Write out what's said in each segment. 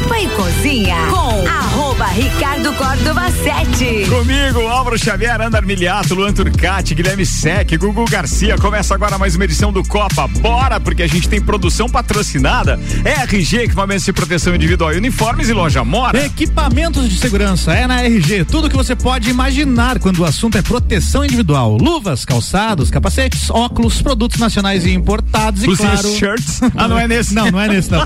Copa e Cozinha com Ricardo Córdova 7. Comigo, Álvaro Xavier, Andar Miliato, Luan Turcati, Guilherme Sec, Gugu Garcia. Começa agora mais uma edição do Copa. Bora, porque a gente tem produção patrocinada. RG, equipamentos de proteção individual e uniformes e loja Mora. Equipamentos de segurança é na RG. Tudo que você pode imaginar quando o assunto é proteção individual. Luvas, calçados, capacetes, óculos, produtos nacionais e importados e Blusinhas, claro... shirts. Ah, não é nesse? Não, não é nesse não.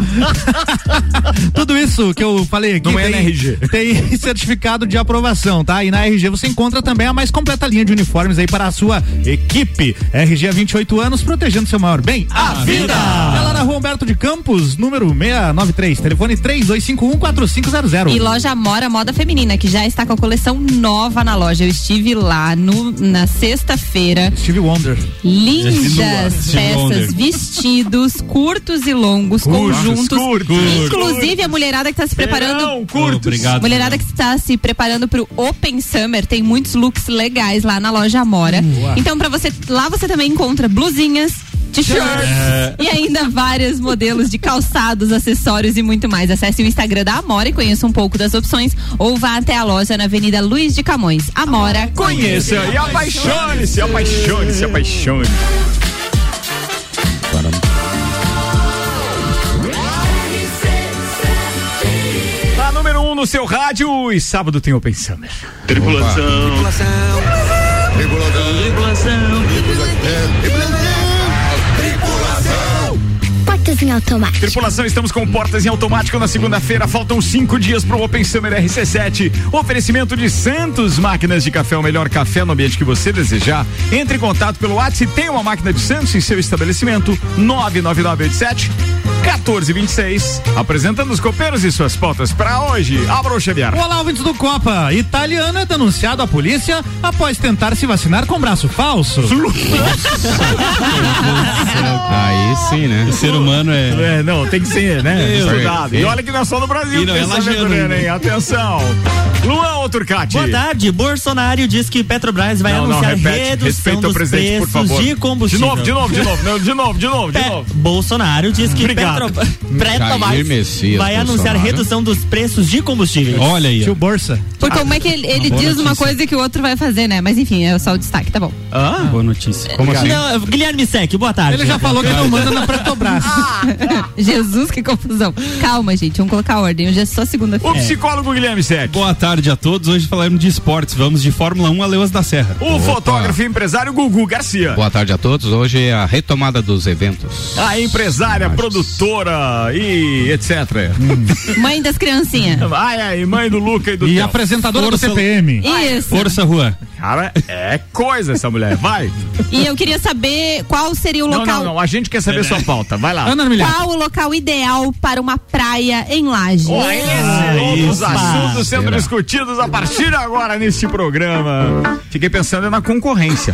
Tudo isso que eu falei aqui Não é tem, na RG. tem certificado de aprovação, tá? E na RG você encontra também a mais completa linha de uniformes aí para a sua equipe. RG há 28 anos, protegendo seu maior bem, a, vida. Ela na rua Humberto de Campos, número 693, telefone 32514500. E loja Mora Moda Feminina, que já está com a coleção nova na loja. Eu estive lá no, na sexta-feira. Steve Wonder. Lindas Steve peças, Wonder. vestidos curtos e longos, Curtos, conjuntos. curtos. Inclusive a mulherada que está se preparando. Não, curtos. Obrigado. Mulherada que está se preparando para o Open Summer, tem muitos looks legais lá na loja Amora. Então para você, lá você também encontra blusinhas, t-shirts e ainda vários modelos de calçados, acessórios e muito mais. Acesse o Instagram da Amora e conheça um pouco das opções ou vá até a loja na Avenida Luiz de Camões. Amora, Conheça e apaixone-se, apaixone-se, apaixone. No seu rádio e sábado tem Open Summer. Portas em automático. Tripulação, estamos com portas em automático na segunda-feira. Faltam cinco dias para o Open Summer RC7. Oferecimento de Santos Máquinas de Café, o melhor café no ambiente que você desejar. Entre em contato pelo WhatsApp e tem uma máquina de Santos em seu estabelecimento. 99987 1426. Apresentando os copeiros e suas pautas para hoje. Álvaro Xavier. Olá, ouvintes do Copa. Italiano é denunciado à polícia após tentar se vacinar com braço falso. Aí sim, né? O ser humano é. É, não, tem que ser, né? Estudado. E olha que não é só no Brasil. E não é ainda. hein? Atenção. Luan ou Turcati? Boa tarde. Bolsonaro diz que Petrobras vai Não, não, anunciar repete. redução Respeita o dos presidente, por preços favor. de combustível. De novo, de novo, de novo. Não, de novo, de novo, de Pe- novo. Bolsonaro diz que Obrigado. Petro... Petrobras Jair Messias vai anunciar Bolsonaro. redução dos preços de combustível. Olha aí. Tio Borsa. porque como é que ele, ele diz uma notícia. coisa que o outro vai fazer, né? Mas enfim, é só o destaque, tá bom. Ah? Boa notícia. Como assim? Não, Guilherme Sec, boa tarde. Ele já falou que não manda na Petrobras. Jesus, que confusão. Calma, gente, vamos colocar ordem. Hoje é só O segunda-feira. psicólogo Guilherme Sec. Boa tarde a todos. Hoje falaremos de esportes. Vamos de Fórmula 1 a Leões da Serra. O fotógrafo e empresário Gugu Garcia. Boa tarde a todos. Hoje é a retomada dos eventos. A empresária, produtora e etc. Mãe das criancinhas. Ai, ai, mãe do Luca e do E Theo. apresentadora Força- do TPM. Isso. Força, Rua. Cara, é coisa essa mulher. Vai. E eu queria saber qual seria o Não, local. não, não. A gente quer saber sua pauta. Vai lá. Ana. Qual o local ideal para uma praia em Lages? Olha esse Opa. assuntos sendo Será? discutidos a partir de agora neste programa. Fiquei pensando na concorrência.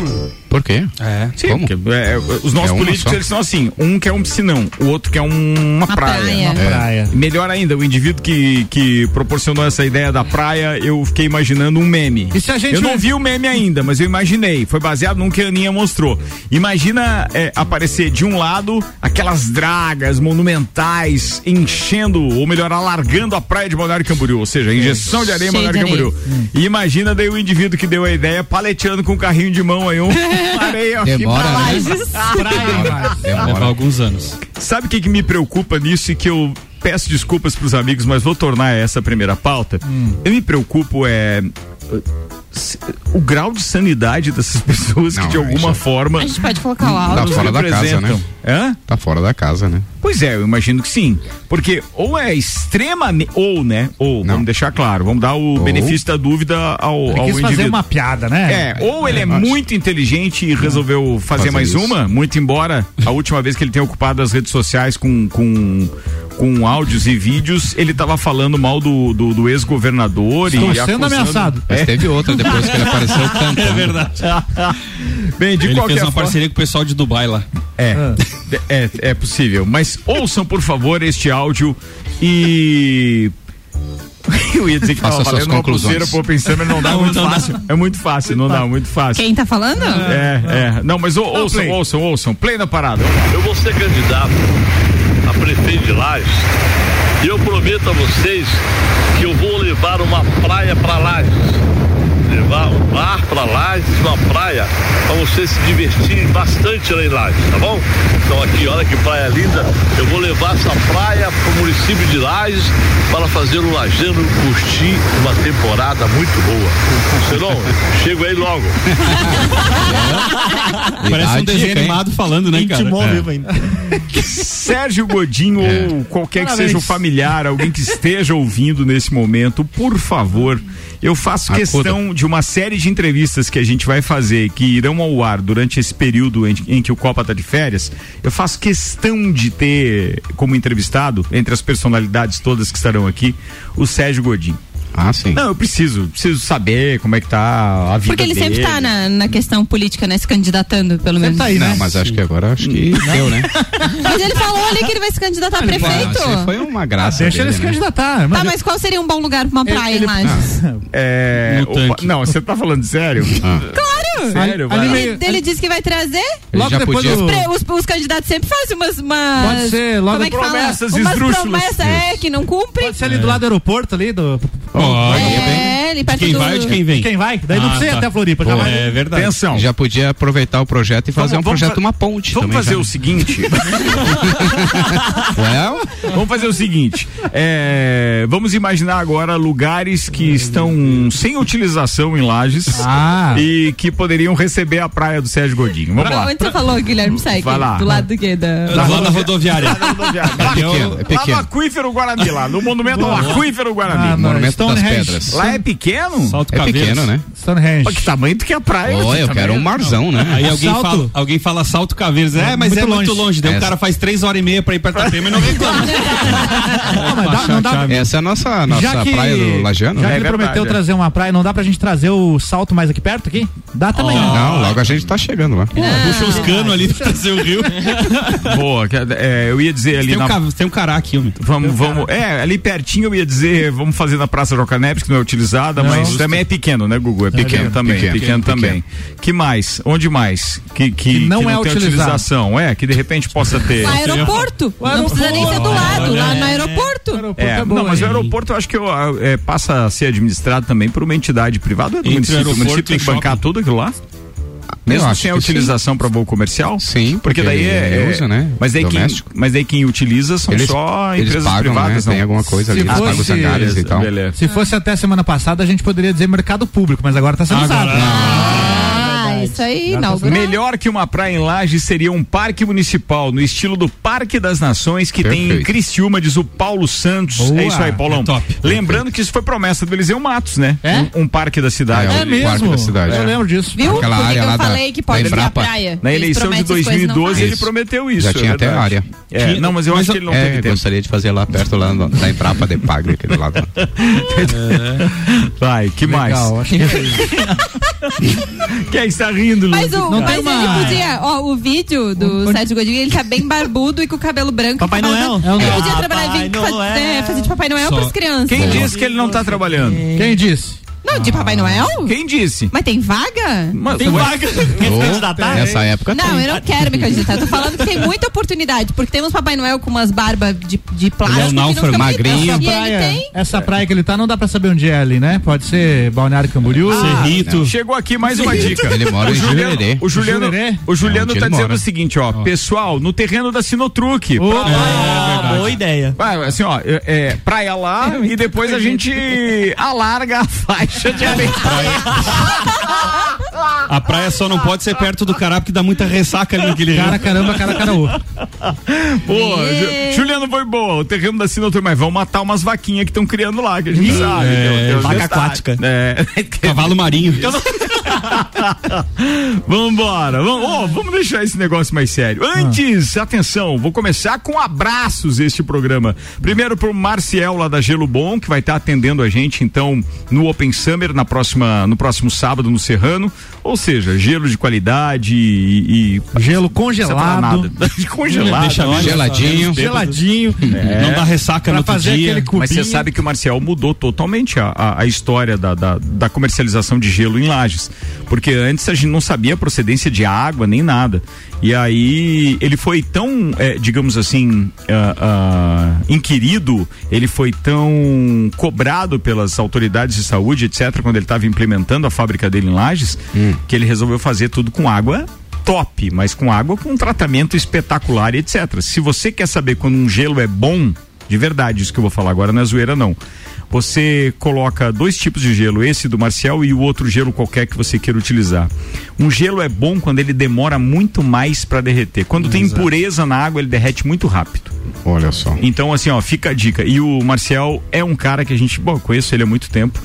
Por quê? É. Sim, Como? porque, é, os nossos É uma políticos só? eles são assim: um quer um piscinão, o outro quer um- uma, praia. praia. Uma É. Praia. Melhor ainda, o indivíduo que, que proporcionou essa ideia da praia, eu fiquei imaginando um meme. E se a gente- Eu não vi o meme ainda, mas eu imaginei. Foi baseado num que a Aninha mostrou. Imagina é, aparecer de um lado aquelas dragas monumentais enchendo, ou melhor, alargando a praia de Balneário Camboriú. Ou seja, injeção de areia em Balneário. Camboriú. E imagina daí o indivíduo que deu a ideia paleteando com um carrinho de mão aí, um areia aqui Demora, pra né? Lages. Leva Demora. alguns anos. Sabe o que, que me preocupa nisso e que eu peço desculpas pros amigos, mas vou tornar essa primeira pauta? Eu me preocupo é o grau de sanidade dessas pessoas que Não, de alguma forma A gente pode colocar o Tá áudio. fora da casa, né? Hã? Tá fora da casa, né? Pois é, eu imagino que sim. Porque ou é extremamente. Ou, né? Ou, Não. vamos deixar claro, vamos dar o Ou- benefício da dúvida ao, Ele ao quis indivíduo. fazer uma piada, né? É, ou ele é muito inteligente e resolveu fazer, Fazer mais isso. uma, muito embora a última vez que ele tenha ocupado as redes sociais com, com, com áudios e vídeos, ele tava falando mal do, do, do ex-governador Estou e sendo acusando- ameaçado. Mas teve outra depois que ele apareceu cantando. É verdade. Bem, de Ele qualquer fez uma forma. parceria com o pessoal de Dubai lá. É, é, é possível. Mas ouçam, por favor, este áudio e. Eu ia dizer que Faça tava suas valendo uma conclusões. pulseira, pô, pensando, não dá, é muito fácil. É muito fácil, não dá, muito fácil. Quem tá falando? É, é. Não, mas ou- ouçam, play. ouçam, ouçam. Play na parada. Eu vou ser candidato prefeito de Lages E eu prometo a vocês que eu vou levar uma praia para lá. Levar um mar para Lages, uma praia, para vocês se divertirem bastante lá em Lages, tá bom? Então aqui, olha que praia linda. Eu vou levar essa praia para o município de Lages para fazer o lajano curtir uma temporada muito boa. Senão, chego aí logo. Parece um desenho animado falando, né, cara? Intimou É. vivo ainda. Sérgio Godinho ou qualquer que Parabéns. seja o familiar, alguém que esteja ouvindo nesse momento, por favor, eu faço Acuda. questão de uma série de entrevistas que a gente vai fazer, que irão ao ar durante esse período em, em que o Copa tá de férias. Eu faço questão de ter como entrevistado, entre as personalidades todas que estarão aqui, o Sérgio Godinho. Ah, sim. Não, eu preciso, preciso saber como é que tá a vida Porque ele dele. sempre tá na, na questão política, né? Se candidatando, pelo menos. tá aí, Não, né? mas acho que agora acho que deu, né? Mas ele falou ali que ele vai se candidatar a Ah, prefeito. isso foi uma graça. Deixa ele dele, se né? candidatar. Tá, mas qual seria um bom lugar pra uma praia ele- em Lages? É, tanque. não, você tá falando sério? Ah. Claro! Sério? Ali vai. meio- Ele, ele disse que vai trazer. Ele Logo já depois podia. do- Pre- Os, os candidatos sempre fazem umas. umas Pode ser, logo como é que fala? promessas Umas esdrúxulas. promessas, é, que não cumpre. Pode ser ali do lado do aeroporto ali, do. Ó, É, ele perto quem do. vai ou de quem vem? Quem vai? Daí não Ah, precisa ir tá. até a Floripa, já Pô, vai. É verdade. Atenção. Já podia aproveitar o projeto e fazer Vamos- um vamos projeto, fa- uma ponte Vamos também. fazer já. o seguinte. Well, vamos fazer o seguinte. é, vamos imaginar agora lugares que estão sem utilização em Lages Ah. e que poderiam receber a praia do Sérgio Godinho. Vamos Pra lá. onde você falou, Guilherme Segue? Vai lá. Do lado do quê? Da... Lá na rodoviária. é pequeno, é Lá no pequeno. Aquífero Guarani, lá no monumento ao Aquífero Ah, Guarani. não. Monumento das. Pedras. Lá é pequeno? Salto É Caveiras. pequeno, né? Stonehenge. Olha que tamanho tu quer praia. Ó, você eu também. quero um marzão, né? Aí alguém Salto. fala, alguém fala salto caveiras. É, mas Muito é muito longe. longe. Daí o Essa. cara faz três horas e meia pra ir pra Itapema e não reclama. Não, mas dá- não dá- Essa é a nossa, nossa que, praia do Lajano. já que É ele verdade, prometeu é. trazer uma praia, não dá pra gente trazer o salto mais aqui perto aqui? Dá também. né? Não, logo a gente tá chegando lá. Puxa os canos ali pra trazer o rio. Boa, que- é, eu ia dizer ali Tem um, um cará aqui. Vamos, vamos. É, ali pertinho eu ia dizer, vamos fazer na Praça Jocaneves, que não é utilizada, mas também é pequeno, né, Gugu? É pequeno também, pequeno, pequeno, também. Que mais? Onde mais? Que, que, Que não que é tem utilização. É, que de repente possa ter. Lá aeroporto. Não precisa nem ser do lado, lá no aeroporto. É, não, mas o aeroporto eu acho que eu, é, passa a ser administrado também por uma entidade privada ou é do Entre o município. O aeroporto município tem que o bancar tudo aquilo lá? Mesmo sem a utilização para voo comercial? Sim, Porque daí é. ele usa, né? Mas daí, quem, mas daí quem utiliza são Eles, só eles empresas pagam, privadas, né? não? Tem alguma coisa ali, Se eles pagam os fosse- hangares e tal. Beleza. Se fosse até semana passada, a gente poderia dizer mercado público, mas agora tá sendo usado. Isso aí, não. Melhor que uma praia em Lages seria um parque municipal no estilo do Parque das Nações que tem em Perfeito. Criciúma, diz o Paulo Santos. Boa. é isso aí, Paulão. É top. Lembrando que isso foi promessa do Eliseu Matos, né? É? Um, um parque da cidade. É, É mesmo. parque da cidade. Eu É. lembro disso. Viu? Aquela área que lá eu da- falei que pode ser a praia. Na Eles eleição de prometem as coisas e não 2012 ele prometeu isso. Já é tinha até verdade. área. É, não, mas eu acho eu- que ele não é, teve tempo. gostaria de fazer lá perto lá da Embrapa de Pagre, aquele lado. Vai, que mais? Legal, acho que Quem está rindo, Mas, Lu? o, Não mas tem ele uma- podia, ó, o vídeo do Sérgio Godinho, ele tá bem barbudo e com o cabelo branco. Papai Noel. Ele É um- podia trabalhar e vir Papai fa- Noel. é, fazer de Papai Noel Só. pras crianças. Quem disse que ele não tá trabalhando? Quem disse? Não, de Papai Noel? Quem disse? Mas tem vaga? Mas- Tem vaga. Quer se candidatar? Nessa época Não, tem. eu não quero me candidatar. Tô falando que tem muita oportunidade, porque temos Papai Noel com umas barbas de, de plástico. Ele é um náufrago, magrinho. Essa praia, essa praia que ele tá, não dá pra saber onde é ali, né? Pode ser Balneário Camboriú. Cerrito. Chegou aqui mais uma dica. Ele mora o em Juliano, o Juliano, o Juliano É tá dizendo mora. o seguinte, ó, pessoal, no terreno da Sinotruque. Opa! Ah, boa ideia. Vai, assim, ó, é, é, praia lá e depois a gente alarga a faixa de areia. A praia só não pode ser perto do cará porque dá muita ressaca ali naquele. Cara, caramba, cara. Pô, É. Ju- Juliano foi boa, o terreno da Sinotruque, mas vão matar umas vaquinhas que estão criando lá, que a gente sabe. é, os vaca aquática. É. Cavalo marinho. Vambora, vamos, ó, vamos deixar esse negócio mais sério. Antes, atenção, vou começar com abraços este programa. Primeiro pro Marciel lá da Gelo Bom, que vai estar atendendo a gente então no Open Summer na próxima, no próximo sábado no Serrano. Ou seja, gelo de qualidade e. e Gelo congelado. nada. congelado. Deixa olha. Geladinho. Geladinho. Não dá ressaca Pra no outro fazer dia. aquele cubinho. Mas você sabe que o Marcial mudou totalmente a, a, a história da, da, da comercialização de gelo em Lages. Porque antes a gente não sabia a procedência de água nem nada. E aí ele foi tão, é, digamos assim, ah, ah, inquirido, ele foi tão cobrado pelas autoridades de saúde, etc., quando ele estava implementando a fábrica dele em Lages, que ele resolveu fazer tudo com água top, mas com água com um tratamento espetacular etc. Se você quer saber quando um gelo é bom, de verdade, isso que eu vou falar agora não é zoeira não. Você coloca dois tipos de gelo, esse do Marcial e o outro gelo qualquer que você queira utilizar. Um gelo é bom quando ele demora muito mais para derreter. Quando tem impureza na água, ele derrete muito rápido. Olha só. Então, assim, ó, fica a dica. E o Marcial é um cara que a gente, bom, conheço ele há muito tempo.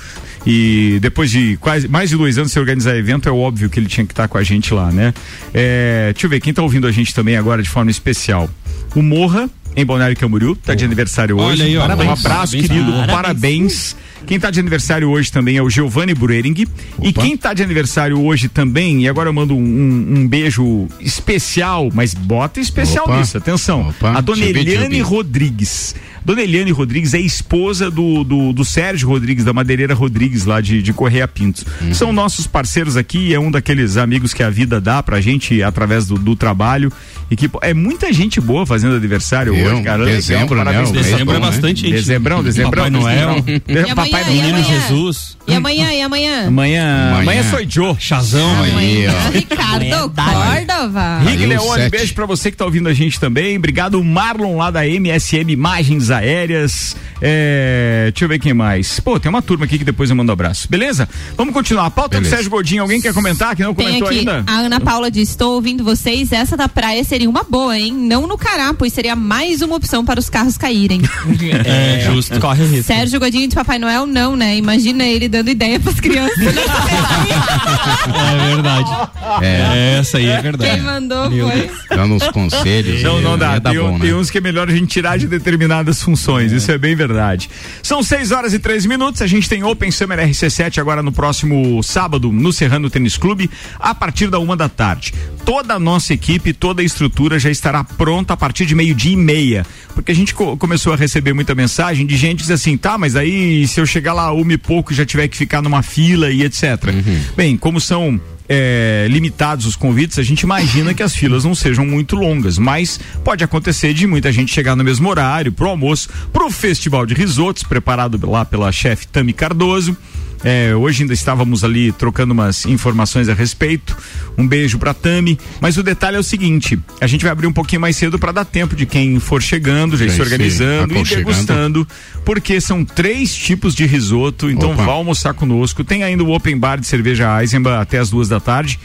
E depois de quase mais de dois anos sem organizar evento, é óbvio que ele tinha que estar com a gente lá, né? É, deixa eu ver, quem tá ouvindo a gente também agora de forma especial? O Morra, em Balneário Camboriú, tá de aniversário hoje. Olha aí, ó. Um Parabéns. abraço, Parabéns, querido. parabéns. Parabéns. Quem tá de aniversário hoje também é o Giovanni Bruering. E quem tá de aniversário hoje também, e agora eu mando um, um- beijo especial, mas bota especial Opa. nisso, atenção. Opa. A dona Eliane. Rodrigues. Dona Eliane Rodrigues é esposa do, do, do Sérgio Rodrigues, da Madeireira Rodrigues, lá de, de Correia Pintos. Uhum. São nossos parceiros aqui, é um daqueles amigos que a vida dá pra gente através do, do trabalho. E que é muita gente boa fazendo aniversário Eu, hoje, cara. Legal, dezembro, né? parabéns. O mês Dezembro é bom, né? bastante gente. Dezembrão, dezembrão. Papai Noel, dezembrão. E Papai amanhã, Noel. Menino amanhã? Jesus, E amanhã, e amanhã? Amanhã, amanhã Amanhã. sou Joe. Chazão ó. Ricardo Córdova. Rick Aí o Leone, beijo pra você que tá ouvindo a gente também. Obrigado, Marlon, lá da MSM Imagens Aéreas. É, deixa eu ver quem mais. Pô, tem uma turma aqui que depois eu mando abraço. Beleza? Vamos continuar. A pauta do. Sérgio Godinho. Alguém quer comentar que não Tem comentou aqui, ainda? a Ana Paula diz, estou ouvindo vocês, essa da praia seria uma boa, hein? Não no Cará, pois seria mais uma opção para os carros caírem. É, justo. Corre o risco. Sérgio Godinho de Papai Noel, não, né? Imagina ele dando ideia pras crianças. É verdade. É, Essa aí é Quem verdade. mandou foi. dando uns conselhos. Não, não dá. Ia dar Tem, bom, tem né? uns que é melhor a gente tirar de determinadas funções. Isso é bem verdade. São 6 horas e 3 minutos. A gente tem Open Summer RC7 agora no próximo sábado no Serrano Tênis Clube, a partir da uma da tarde. Toda a nossa equipe, toda a estrutura já estará pronta a partir de meio-dia e meia. Porque a gente co- começou a receber muita mensagem de gente diz assim: tá, mas aí se eu chegar lá uma e pouco já tiver que ficar numa fila e etc. Bem, como são é, limitados os convites, a gente imagina que as filas não sejam muito longas, mas pode acontecer de muita gente chegar no mesmo horário pro almoço, pro festival de risotos preparado lá pela chefe Tami Cardoso. É, hoje ainda estávamos ali trocando umas informações a respeito. Um beijo pra Tami. Mas o detalhe é o seguinte: a gente vai abrir um pouquinho mais cedo para dar tempo de quem for chegando, já se organizando e degustando, porque são três tipos de risoto. Então Opa. vá almoçar conosco. Tem ainda o open bar de cerveja Eisenbach até as duas da tarde.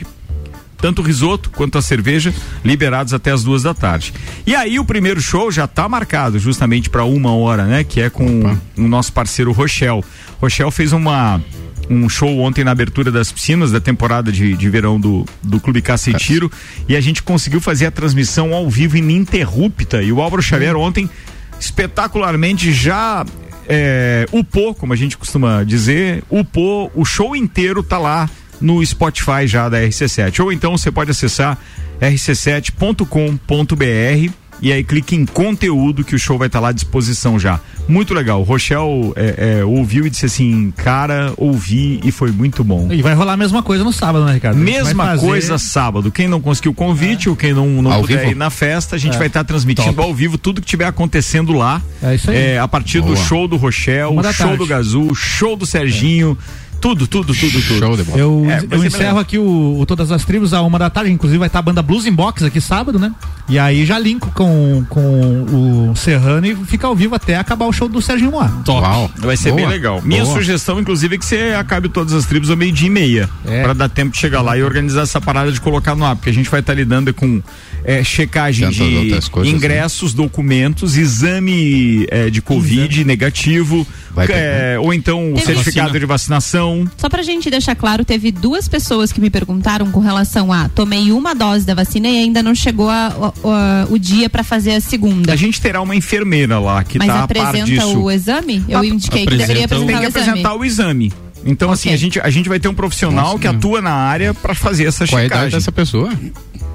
Tanto o risoto quanto a cerveja liberados até as duas da tarde. E aí o primeiro show já está marcado justamente para uma hora, né? Que é com o nosso parceiro Rochelle. Rochelle fez uma um show ontem na abertura das piscinas da temporada de, de verão do, do Clube Caça e Tiro e a gente conseguiu fazer a transmissão ao vivo ininterrupta e o Álvaro Xavier ontem espetacularmente já é, upou, como a gente costuma dizer, upou, o show inteiro tá lá no Spotify já da RC7. Ou então você pode acessar rc7.com.br e aí clique em conteúdo que o show vai estar lá à disposição já. Muito legal. O Rochelle é, é, ouviu e disse assim, cara, ouvi e foi muito bom. E vai rolar a mesma coisa no sábado, né, Ricardo? Mesma fazer- coisa sábado. Quem não conseguiu o convite ou quem não, não Ao puder vivo? ir na festa, a gente É. vai estar transmitindo Top. ao vivo tudo que estiver acontecendo lá. É isso aí. É, a partir do Boa. show do Rochelle, Uma da show tarde. do Gazul, show do Serginho. Tudo, tudo, tudo, tudo. Show de bola. Eu, É, eu encerro aqui o, o Todas as Tribos a uma da tarde, inclusive vai estar a banda Blues in Box aqui sábado, né? E aí já linko com, com o Serrano e fica ao vivo até acabar o show do Serginho Moá. Top. Uau. Vai ser Boa. bem legal. Minha Boa. sugestão, inclusive, é que você acabe todas as tribos ao meio-dia e meia. É. Pra dar tempo de chegar lá e organizar essa parada de colocar no ar. Porque a gente vai estar lidando com é, checagem Tantas de coisas, ingressos, documentos, exame é, de Covid negativo. Vai ter, é, ou então o certificado Vacina. de vacinação. Só pra gente deixar claro, teve duas pessoas que me perguntaram com relação a tomei uma dose da vacina e ainda não chegou a- o- o- o dia pra fazer a segunda. A gente terá uma enfermeira lá que Mas tá a par apresenta disso. o exame? Eu Ah, indiquei que deveria apresenta o- Tem apresentar que o exame. apresentar o exame. Então, assim, Ok. a gente, a gente vai ter um profissional que atua na área pra fazer essa Qual é a idade checagem. dessa pessoa?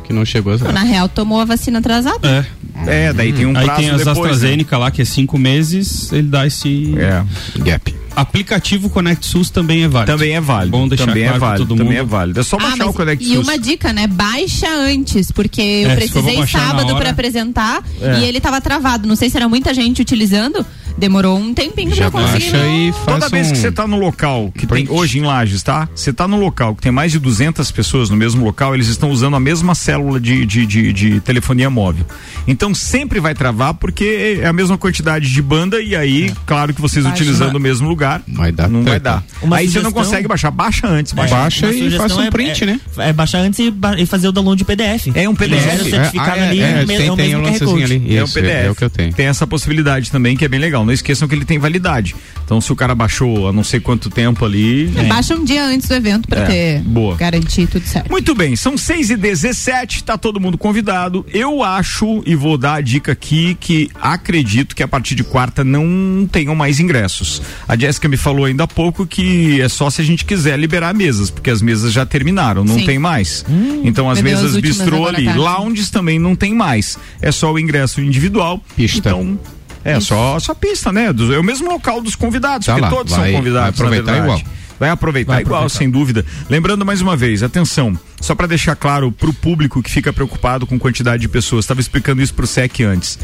Que não chegou a Na real, tomou a vacina atrasada. É. É, daí tem um Aí prazo tem as depois. né? AstraZeneca lá, que é cinco meses, ele dá esse. É. Gap. Aplicativo Conect SUS também é válido. Também é válido. Bom deixar também claro é válido. todo também mundo. é válido. É só Ah, baixar mas o Connect e SUS. uma dica, né? Baixa antes, porque eu É, precisei sábado pra apresentar É. e ele tava travado. Não sei se era muita gente utilizando. Demorou um tempinho Já pra eu conseguir. baixa e faz Toda vez que um você tá no local, que tem hoje em Lages, tá? Você tá no local que tem mais de 200 pessoas no mesmo local, eles estão usando a mesma célula de, de, de, de telefonia móvel. Então sempre vai travar porque é a mesma quantidade de banda e aí, claro que vocês Baixa utilizando uma- o mesmo lugar, Vai dar não vai dar. Uma aí você não sugestão- consegue baixar, baixa antes, baixa. Baixa Uma e sugestão faça um é- print, é, né? É baixar antes e, ba- e fazer o download de PDF. É um PDF. Gera o certificado É, ah, ali, é, é, me- tem- é o tem mesmo um lancezinho Code. ali. É o Isso, PDF. é o que eu tenho. Tem essa possibilidade também, que é bem legal. Não esqueçam que ele tem validade. Então, se o cara baixou há não sei quanto tempo ali. Baixa um dia antes do evento pra É, ter boa. garantir tudo certo. Muito bem, são 6 e 17 tá todo mundo convidado. Eu acho, e vou dar a dica aqui, que acredito que a partir de quarta não tenham mais ingressos. A Jéssica me falou ainda há pouco que é só se a gente quiser liberar mesas, porque as mesas já terminaram, não Sim. tem mais. então as mesas bistrô ali, tarde. lounges também não tem mais. É só o ingresso individual. Pista. Então, é só, só pista, né? Do- É o mesmo local dos convidados, Tá porque lá, todos vai- são convidados. vai aproveitar igual. Vai aproveitar Vai igual, aproveitar. sem dúvida. Lembrando mais uma vez, atenção, só para deixar claro pro público que fica preocupado com quantidade de pessoas, estava explicando isso pro SEC antes.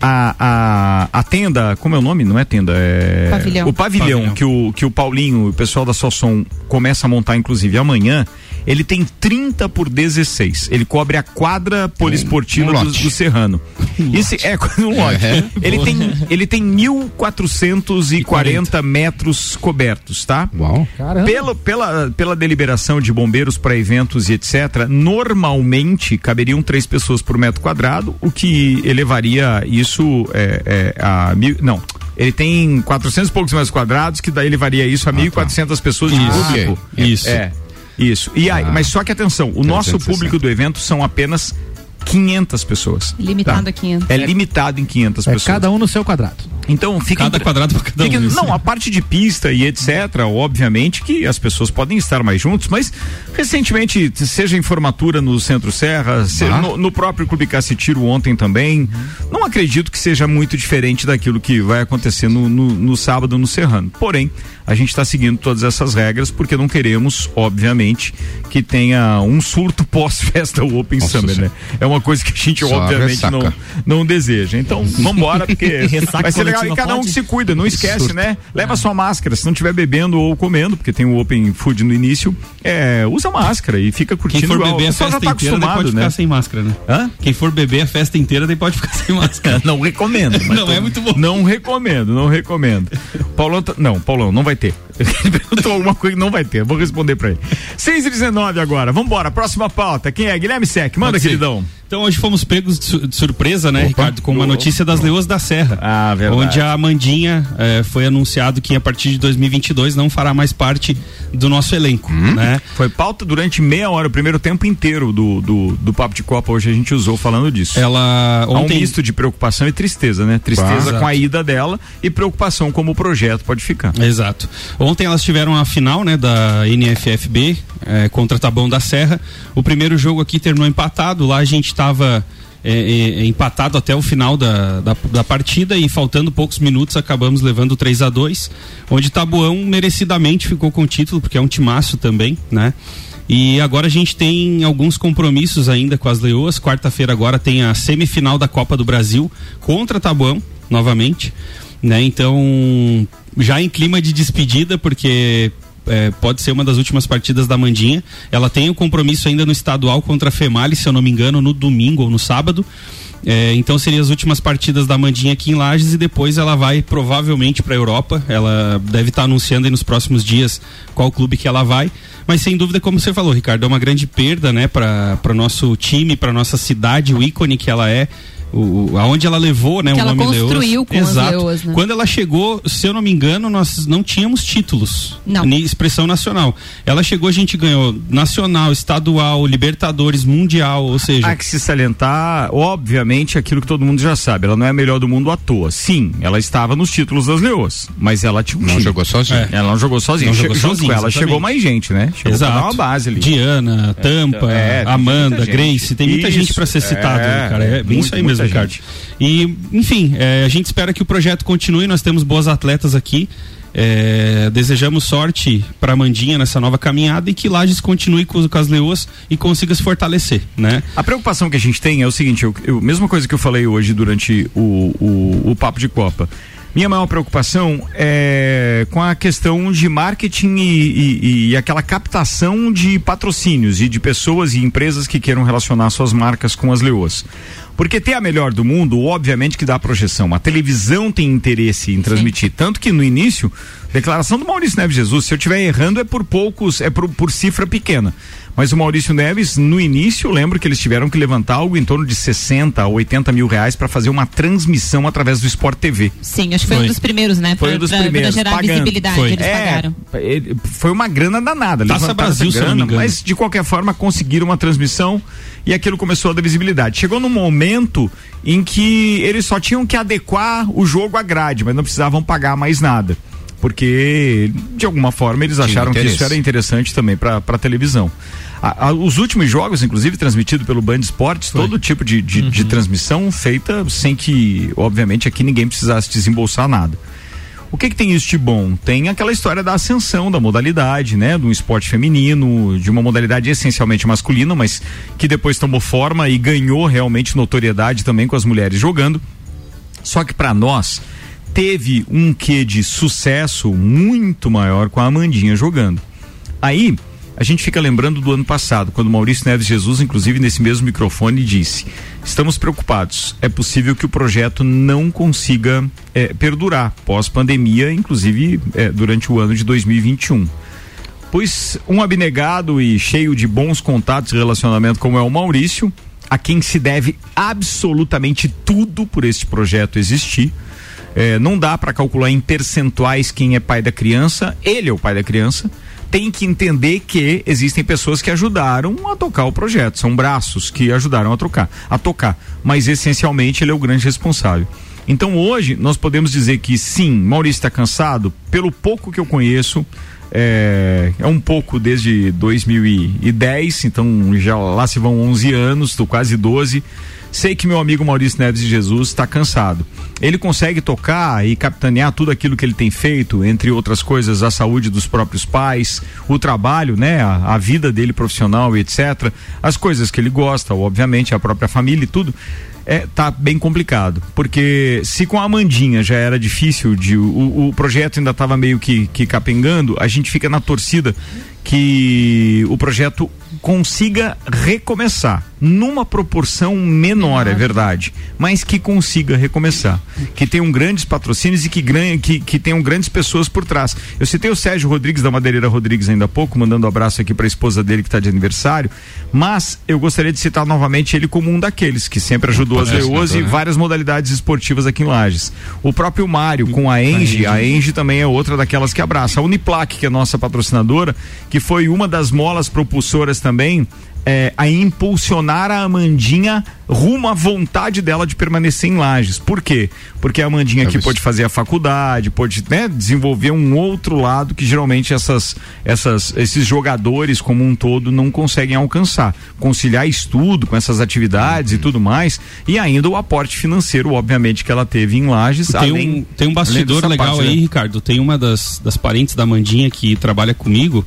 A, a, a tenda, como é o nome? Não é tenda, é. Pavilhão. O pavilhão, Pavilhão. Que, o, que o Paulinho, o pessoal da Sossom, começa a montar, inclusive amanhã. Ele tem 30 por 16. Ele cobre a quadra poliesportiva um do, lote. do Serrano. Esse é um lote. É. Ele tem ele tem 1440 metros cobertos, tá? Uau. Pelo, pela, pela deliberação de bombeiros para eventos e etc., normalmente caberiam três pessoas por metro quadrado, o que elevaria isso é, é, a mil. Não. Ele tem 400 e poucos metros quadrados, que daí levaria isso a 1.400 pessoas de Ah, público. ok. Isso. É. Isso. E aí, Ah. mas só que atenção, o nosso 360. público do evento são apenas 500 pessoas. Limitado tá? a 500. É limitado em 500 É pessoas. cada um no seu quadrado. Então fica Cada quadrado pra cada fica- um. Não, a parte de pista e etc, obviamente que as pessoas podem estar mais juntos, mas recentemente, seja em formatura no Centro Serra, se- Ah. no, no próprio Clube Cacetiro ontem também, não acredito que seja muito diferente daquilo que vai acontecer no, no, no sábado no Serrano. Porém, a gente está seguindo todas essas regras porque não queremos, obviamente, que tenha um surto pós-festa Open Nossa Summer, né? É uma coisa que a gente, obviamente, ressaca. não, não deseja. Então, vambora, porque Ressaca vai ser legal. E cada um que se cuida, não esquece, Surto. né? Leva sua máscara. Se não estiver bebendo ou comendo, porque tem o Open Food no início, é, usa máscara e fica curtindo Quem for igual. beber a festa tá inteira, pode né? ficar sem máscara, né? Hã? Quem for beber a festa inteira, daí pode ficar sem máscara. Não recomendo. mas Não, tô- é muito bom. Não recomendo, não recomendo. Paulão, não, Paulão, não vai ter. Ele perguntou alguma coisa que não vai ter. Vou responder pra ele. 6 e 19 agora. Vambora, próxima pauta. Quem é? Guilherme Sec. Manda, Pode ser. Então hoje fomos pegos de, su- de surpresa, né, Ricardo, com uma notícia das Leoas da Serra. Ah, verdade. Onde a Amandinha eh, foi anunciado que a partir de 2022 não fará mais parte do nosso elenco, Hum? né? Foi pauta durante meia hora, o primeiro tempo inteiro do, do, do Papo de Copa. Hoje a gente usou falando disso. Ela Há um ontem misto de preocupação e tristeza, né? Tristeza Claro. com a ida dela e preocupação como o projeto pode ficar. Exato. Ontem elas tiveram a final, né, da NFFB eh, contra Taboão da Serra. O primeiro jogo aqui terminou empatado. Lá a gente estava empatado até o final da, da, da partida e faltando poucos minutos acabamos levando 3 a 2 onde Taboão merecidamente ficou com o título, porque é um timaço também, né? E agora a gente tem alguns compromissos ainda com as Leoas. Quarta-feira agora tem a semifinal da Copa do Brasil contra Tabuão, novamente. Né? Então, já em clima de despedida, porque é, pode ser uma das últimas partidas da Mandinha. Ela tem o compromisso ainda no estadual contra a Female, se eu não me engano, no domingo ou no sábado. É, então seriam as últimas partidas da Mandinha aqui em Lages e depois ela vai provavelmente para a Europa. Ela deve estar tá anunciando aí nos próximos dias qual clube que ela vai. Mas sem dúvida, como você falou, Ricardo, é uma grande perda, né, para o nosso time, para nossa cidade, o ícone que ela é. O, o- aonde ela levou, né, Que o ela nome construiu Leoas. com as Exato. Leoas, né? Quando ela chegou, se eu não me engano, nós não tínhamos títulos. Não. Ni- Expressão nacional. Ela chegou, a gente ganhou nacional, estadual, Libertadores, Mundial, ou seja, Há que se salientar, obviamente, aquilo que todo mundo já sabe. Ela não é a melhor do mundo à toa. Sim, ela estava nos títulos das Leoas, mas ela tinha um Não time. jogou sozinha. Ela não jogou sozinha. Não Che- jogou sozinha, ela exatamente. chegou mais gente, né? Chegou Exato. pra dar uma base ali. Diana, Tampa, É, Amanda. Grace, tem muita Isso, gente para ser citado, é, né, cara. É bem muito- isso aí mesmo, Ricardo. gente. E, enfim, é, a gente espera que o projeto continue, nós temos boas atletas aqui. É, desejamos sorte para Mandinha nessa nova caminhada e que Lages continue com, com as leoas e consiga se fortalecer, né? A preocupação que a gente tem é o seguinte, eu, eu- mesma coisa que eu falei hoje durante o, o, o papo de Copa. Minha maior preocupação é com a questão de marketing e, e- e aquela captação de patrocínios e de pessoas e empresas que queiram relacionar suas marcas com as leoas. Porque ter a melhor do mundo, obviamente que dá projeção. A televisão tem interesse em transmitir. Tanto que no início, declaração do Maurício Neves Jesus, se eu estiver errando é por poucos, é por, por cifra pequena. Mas o Maurício Neves, no início, eu lembro que eles tiveram que levantar algo em torno de 60 a 80 mil reais para fazer uma transmissão através do Sport TV. Sim, acho que foi, Foi. um dos primeiros, né? Foi pra, um dos pra- primeiros. Pra gerar pagando. visibilidade, Foi. eles É, pagaram. foi uma grana danada. Taça essa Brasil, se eu não me grana, engano. Mas de qualquer forma conseguiram uma transmissão e aquilo começou a dar visibilidade. Chegou num momento em que eles só tinham que adequar o jogo à grade, mas não precisavam pagar mais nada. Porque, de alguma forma, eles acharam que isso interesse. era interessante também para a televisão. A- a- os últimos jogos, inclusive, transmitidos pelo Band Esportes, todo tipo de, de, de transmissão feita sem que, obviamente, aqui ninguém precisasse desembolsar nada. O que, que tem isso de bom? Tem aquela história da ascensão da modalidade, né? Um esporte feminino, de uma modalidade essencialmente masculina, mas que depois tomou forma e ganhou realmente notoriedade também com as mulheres jogando. Só que para nós teve um quê de sucesso muito maior com a Amandinha jogando. Aí a gente fica lembrando do ano passado, quando Maurício Neves Jesus, inclusive nesse mesmo microfone, disse: Estamos preocupados. É possível que o projeto não consiga eh, perdurar pós-pandemia, inclusive eh, durante o ano de 2021. Pois um abnegado e cheio de bons contatos e relacionamento como é o Maurício, a quem se deve absolutamente tudo por este projeto existir. É, não dá para calcular em percentuais quem é pai da criança, ele é o pai da criança. Tem que entender que existem pessoas que ajudaram a tocar o projeto, são braços que ajudaram a trocar, a tocar, mas essencialmente ele é o grande responsável. Então hoje nós podemos dizer que sim, Maurício está cansado, pelo pouco que eu conheço, é, é um pouco desde 2010, então já lá se vão 11 anos, estou quase 12. Sei que meu amigo Maurício Neves de Jesus está cansado. Ele consegue tocar e capitanear tudo aquilo que ele tem feito, entre outras coisas, a saúde dos próprios pais, o trabalho, né, a, a vida dele profissional etc. As coisas que ele gosta, obviamente, a própria família e tudo. É, tá bem complicado, porque se com a Amandinha já era difícil, de, o, o projeto ainda estava meio que, que capengando, a gente fica na torcida que o projeto consiga recomeçar numa proporção menor, é verdade, mas que consiga recomeçar, que tenham grandes patrocínios e que, que, que tenham grandes pessoas por trás. Eu citei o Sérgio Rodrigues da Madeireira Rodrigues ainda há pouco, mandando um abraço aqui para a esposa dele que está de aniversário, mas eu gostaria de citar novamente ele como um daqueles que sempre ajudou as leoas e né? várias modalidades esportivas aqui em Lages. O próprio Mário com a Engie, a Engie também é outra daquelas que abraça. A Uniplac, que é nossa patrocinadora, que foi uma das molas propulsoras também é, a impulsionar a Amandinha rumo à vontade dela de permanecer em Lages. Por quê? Porque a Amandinha aqui Talvez. pode fazer a faculdade, pode né, desenvolver um outro lado que geralmente essas, essas, esses jogadores como um todo não conseguem alcançar. Conciliar estudo com essas atividades e tudo mais, e ainda o aporte financeiro, obviamente, que ela teve em Lages. Tem além, um, tem um bastidor legal parte, aí, né? Ricardo. Tem uma das, das parentes da Mandinha que trabalha comigo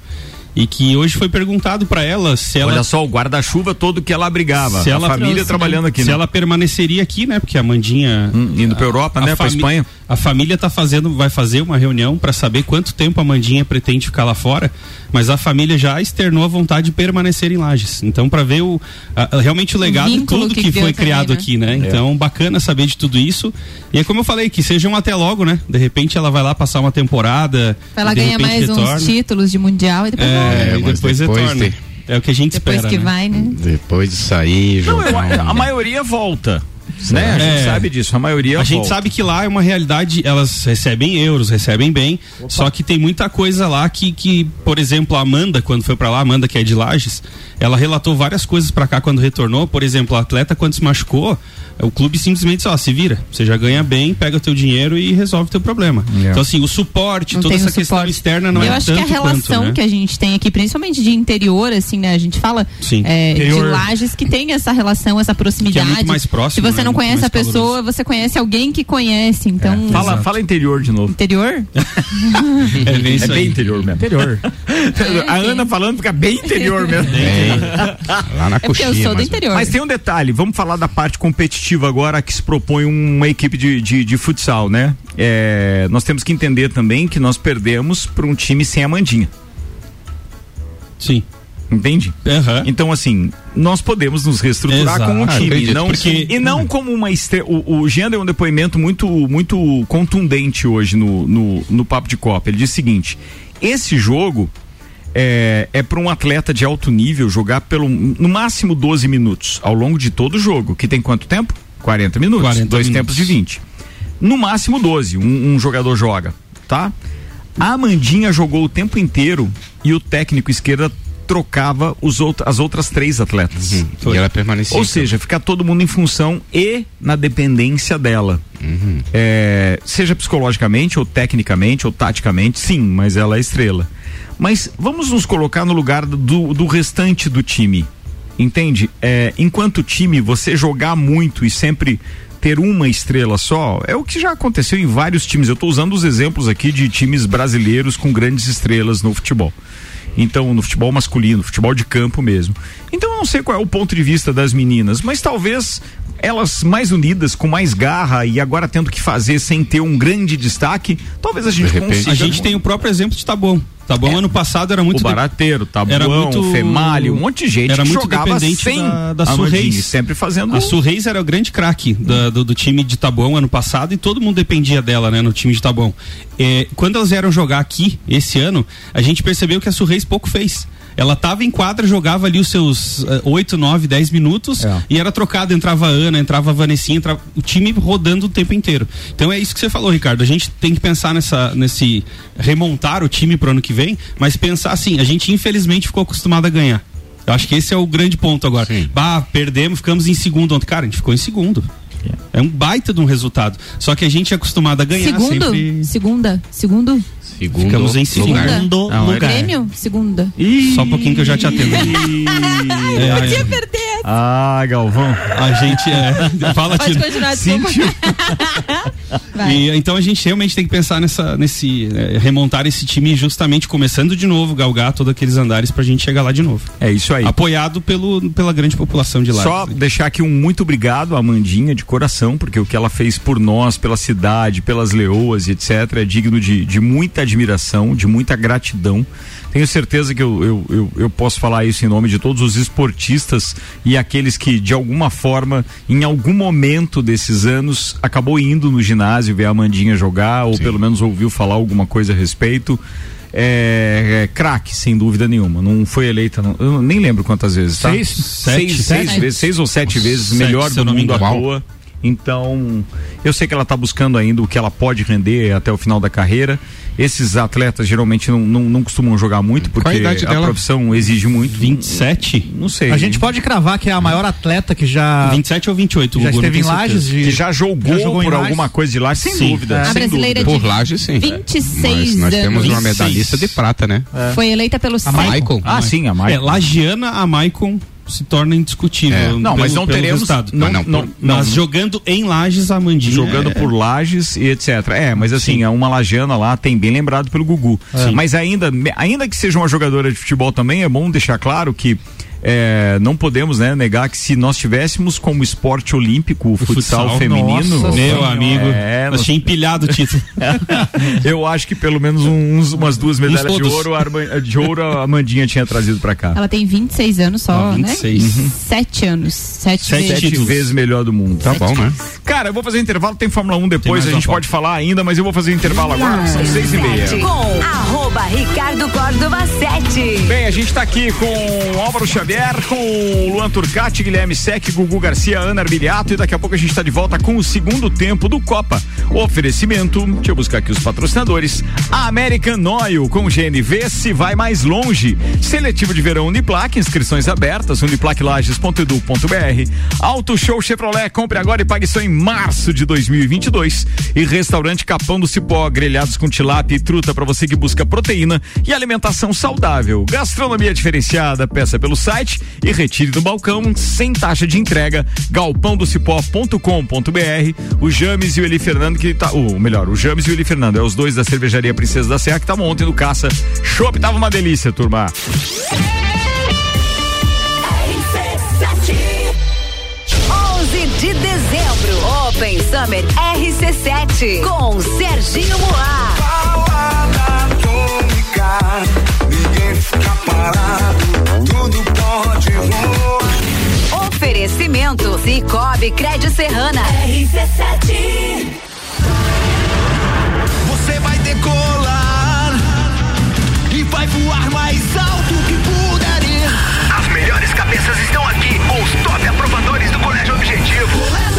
e que hoje foi perguntado pra ela se ela Olha só, o guarda-chuva todo que ela abrigava. Se a ela família trabalhando aqui, se né? ela permaneceria aqui, né? Porque a Mandinha Hum, indo pra Europa, né? Pra fami- Espanha. A família tá fazendo, vai fazer uma reunião para saber quanto tempo a Mandinha pretende ficar lá fora, mas a família já externou a vontade de permanecer em Lages. Então para ver o a- realmente o legado de vínculo tudo que que, foi também, criado né? aqui, né? Então bacana saber de tudo isso. E é como eu falei, que sejam até logo, né? De repente ela vai lá passar uma temporada, Ela ganha mais retorna. uns títulos de mundial e depois É, e mas depois, depois retorna. de- É o que a gente Depois espera. que né? vai, né? Depois de sair, Não, eu- a maioria volta. Né? A gente É. sabe disso, a maioria A gente volta. sabe que lá é uma realidade, elas recebem euros, recebem bem, só que tem muita coisa lá que, que, por exemplo, a Amanda, quando foi pra lá, a Amanda que é de Lages, ela relatou várias coisas pra cá quando retornou, por exemplo, o atleta quando se machucou, o clube simplesmente disse, ó, se vira, você já ganha bem, pega o teu dinheiro e resolve o teu problema. Yeah. Então assim, o suporte, Não toda essa o questão suporte. externa não eu é acho tanto que a relação quanto, né? que a gente tem aqui, principalmente de interior, assim, né? A gente fala Sim. é, de lajes que tem essa relação, essa proximidade. Que é muito mais próximo, Se você né? não conhece a pessoa, caloroso. você conhece alguém que conhece. Então, Fala, Exato. fala interior de novo. interior? É bem É bem aí. interior mesmo. Interior. A Ana falando fica bem interior mesmo. Lá na É porque eu coxinha. sou do interior. Mas tem um detalhe, vamos falar da parte competitiva agora que se propõe uma equipe de, de, de futsal, né? É, nós temos que entender também que nós perdemos para um time sem a Mandinha, Sim. entende? Aham. Então, assim, nós podemos nos reestruturar Exato. com um Ah, time. acredito, não, porque- e não como uma estrela. O, o Jean deu um depoimento muito, muito contundente hoje no, no, no Papo de Copa. Ele disse o seguinte: esse jogo é, é para um atleta de alto nível jogar pelo no máximo 12 minutos ao longo de todo o jogo. Que tem quanto tempo? 40 minutos. 40 dois minutos. tempos de 20. No máximo 12, um, um jogador joga, tá? A Amandinha jogou o tempo inteiro e o técnico esquerda trocava os out as outras três atletas. Uhum. E ela permanecia. Ou seja, ficar todo mundo em função e na dependência dela. Uhum. É, seja psicologicamente, ou tecnicamente, ou taticamente, sim, mas ela é estrela. Mas vamos nos colocar no lugar do, do restante do time. Entende? É, enquanto time, você jogar muito e sempre ter uma estrela só é o que já aconteceu em vários times. Eu estou usando os exemplos aqui de times brasileiros com grandes estrelas no futebol. Então, no futebol masculino, futebol de campo mesmo. Então, eu não sei qual é o ponto de vista das meninas, mas talvez elas mais unidas, com mais garra e agora tendo que fazer sem ter um grande destaque, talvez a gente De repente. consiga. A gente tem o próprio exemplo de Taboão. Taboão ano passado era muito o barateiro, tabuão, era muito- femalho, um monte de gente era muito dependente sem da- da Surreis. sempre fazendo A Su Reis era o grande craque da- do, do time de Taboão ano passado e todo mundo dependia dela, né, no time de Taboão. É, quando elas vieram jogar aqui esse ano, a gente percebeu que a Su Reis pouco fez. Ela tava em quadra, jogava ali os seus eh, 8, 9, 10 minutos É. e era trocado, entrava a Ana, entrava a Vanessinha, entrava o time rodando o tempo inteiro. Então é isso que você falou, Ricardo. A gente tem que pensar nessa, nesse remontar o time pro ano que vem, mas pensar assim, a gente infelizmente ficou acostumado a ganhar. Eu acho que esse é o grande ponto agora. Sim. Bah, perdemos, ficamos em segundo ontem. Cara, a gente ficou em segundo. É um baita de um resultado. Só que a gente é acostumado a ganhar Segundo? sempre. Segunda? Segundo? Segundo Ficamos em segundo. lugar. Segundo Não, é- lugar. Grêmio? Segunda. Só um pouquinho que eu já te atendo. É, Podia perder. Ah, Galvão. a gente é. Fala, Pode Tino. continuar. Vai. E, então a gente realmente tem que pensar nessa, nesse é, remontar esse time justamente começando de novo, galgar todos aqueles andares pra gente chegar lá de novo. É isso aí. Apoiado pelo, pela grande população de lá. Só deixar aqui um muito obrigado à Amandinha de coração, porque o que ela fez por nós, pela cidade, pelas leoas e etc., é digno de, de muita admiração, de muita gratidão. Tenho certeza que eu, eu, eu, eu posso falar isso em nome de todos os esportistas e aqueles que, de alguma forma, em algum momento desses anos, acabou indo no ginásio ver a Amandinha jogar, ou pelo menos ouviu falar alguma coisa a respeito. É, é craque, sem dúvida nenhuma. Não foi eleita, não, eu nem lembro quantas vezes, tá? Seis? seis, Sete? seis Sete. vezes, seis ou sete vezes Sete, melhor do mundo à toa. Então, eu sei que ela está buscando ainda o que ela pode render até o final da carreira. Esses atletas geralmente não, não, não costumam jogar muito, a porque idade a dela? profissão exige muito. 27? Não sei. A gente pode cravar que é a maior atleta que já, 27 ou 28? já não esteve em Lages. de- que já jogou, já jogou por Lages. alguma coisa de lá, sem Sim. dúvida. A sem brasileira dúvida. de Por laje, sim. 26 Mas nós temos anos. uma medalhista de prata, né? Foi eleita pelo A. Michael. Ah, sim, a É, Maicon. Lagiana, a Maicon se torna indiscutível. É. Não, mas não teremos. resultado. Não, não, não, por- não, mas jogando em Lages, a Mandinha. jogando é- por Lages e etc. É, mas assim, Sim. é uma lajana lá, tem bem lembrado pelo Gugu. Mas ainda, ainda que seja uma jogadora de futebol também, é bom deixar claro que é, não podemos né, negar que se nós tivéssemos como esporte olímpico o futsal, futsal, feminino, nossa Meu Senhora. amigo, É, nós tinha empilhado o título. eu acho que pelo menos uns, umas duas medalhas de ouro, a de ouro a Mandinha tinha trazido pra cá. Ela tem 26 anos só, Ah, 26. né? Sete anos. Sete, Sete vezes. Sete vezes melhor do mundo. Tá bom, né? Cara, eu vou fazer intervalo, tem Fórmula 1 depois, a gente pode falar ainda, mas eu vou fazer intervalo agora, são seis e meia. Com arroba Ricardo Córdova 7. Bem, a gente tá aqui com Álvaro Xavier, com Luan Turcati, Guilherme Sec, Gugu Garcia, Ana Arbiliato e daqui a pouco a gente tá de volta com o segundo tempo do Copa. O oferecimento, deixa eu buscar aqui os patrocinadores, a American Oil com GNV se vai mais longe. Seletivo de verão Uniplac, inscrições abertas, uniplaclages.edu.br. Auto Show Chevrolet, compre agora e pague só em março de 2022. E restaurante Capão do Cipó, grelhados com tilápia e truta para você que busca proteína proteína e alimentação saudável. Gastronomia diferenciada, peça pelo site e retire do balcão sem taxa de entrega. galpãodocipó.com.br. O James e o Eli Fernando que tá, o melhor, o James e o Eli Fernando, é os dois da cervejaria Princesa da Serra que estavam ontem no caça. Chopp tava uma delícia, turma. 11 de dezembro, Open Summer RC7 com Serginho Moá. Parado, tudo pode rolar. Oferecimento Cicobi Crédito Serrana. RC7. Você vai decolar e vai voar mais alto que puder ir. As melhores cabeças estão aqui com os top aprovadores do Colégio Objetivo. Colégio Objetivo,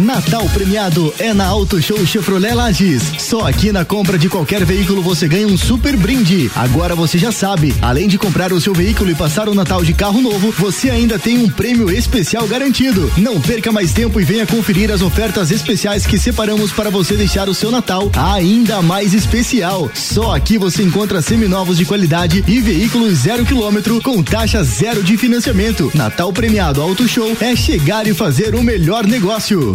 Natal premiado é na Auto Show Chevrolet Lages. Só aqui na compra de qualquer veículo você ganha um super brinde. Agora você já sabe, além de comprar o seu veículo e passar o Natal de carro novo, você ainda tem um prêmio especial garantido. Não perca mais tempo e venha conferir as ofertas especiais que separamos para você deixar o seu Natal ainda mais especial. Só aqui você encontra seminovos de qualidade e veículos zero quilômetro com taxa zero de financiamento. Natal premiado Auto Show é chegar e fazer o melhor negócio.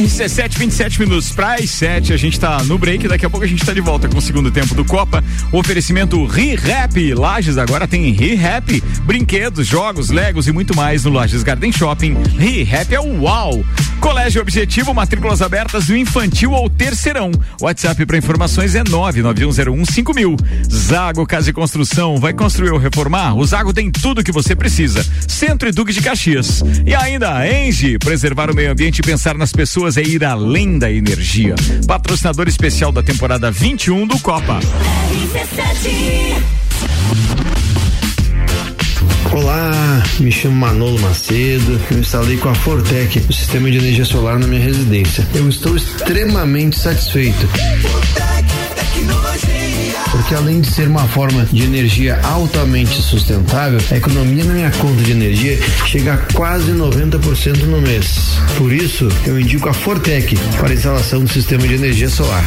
RC7, 27 minutos para as 7. A gente tá no break. Daqui a pouco a gente tá de volta com o segundo tempo do Copa. Oferecimento ReHap. Lages agora tem ReHap. Brinquedos, jogos, legos e muito mais no Lages Garden Shopping. ReHap é o uau. Colégio Objetivo, matrículas abertas do infantil ao terceirão. WhatsApp para informações é 991015000. Zago Casa e Construção. Vai construir ou reformar? O Zago tem tudo que você precisa. Centro e Duque de Caxias. E ainda, Engie. Preservar o meio ambiente e pensar nas pessoas é ir além da energia. Patrocinador especial da temporada 21 do Copa. Olá, me chamo Manolo Macedo. Eu instalei com a Fortec o sistema de energia solar na minha residência. Eu estou extremamente satisfeito. Porque além de ser uma forma de energia altamente sustentável, a economia na minha conta de energia chega a quase 90% no mês. Por isso, eu indico a Fortec para a instalação do sistema de energia solar.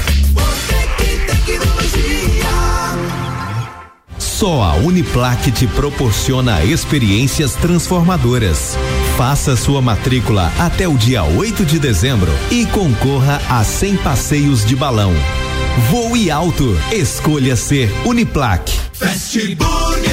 Só a Uniplaque te proporciona experiências transformadoras. Faça sua matrícula até o dia 8 de dezembro e concorra a 100 passeios de balão. Voe alto. Escolha ser Uniplaque. Fast Burger.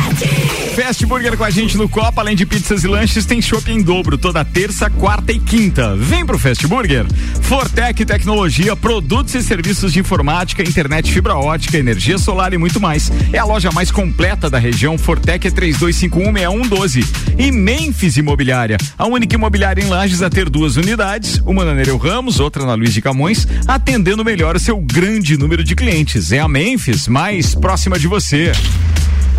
Fast Burger com a gente no Copa, além de pizzas e lanches, tem shopping em dobro toda terça, quarta e quinta. Vem pro Fast Burger. Fortec Tecnologia, produtos e serviços de informática, internet fibra ótica, energia solar e muito mais. É a loja mais completa da região. Fortec é 32516112. E Memphis Imobiliária, a única imobiliária em Lages a ter duas unidades, uma na Nereu Ramos, outra na Luiz de Camões, atendendo melhor o seu grande número de clientes. É a Memphis mais próxima de você.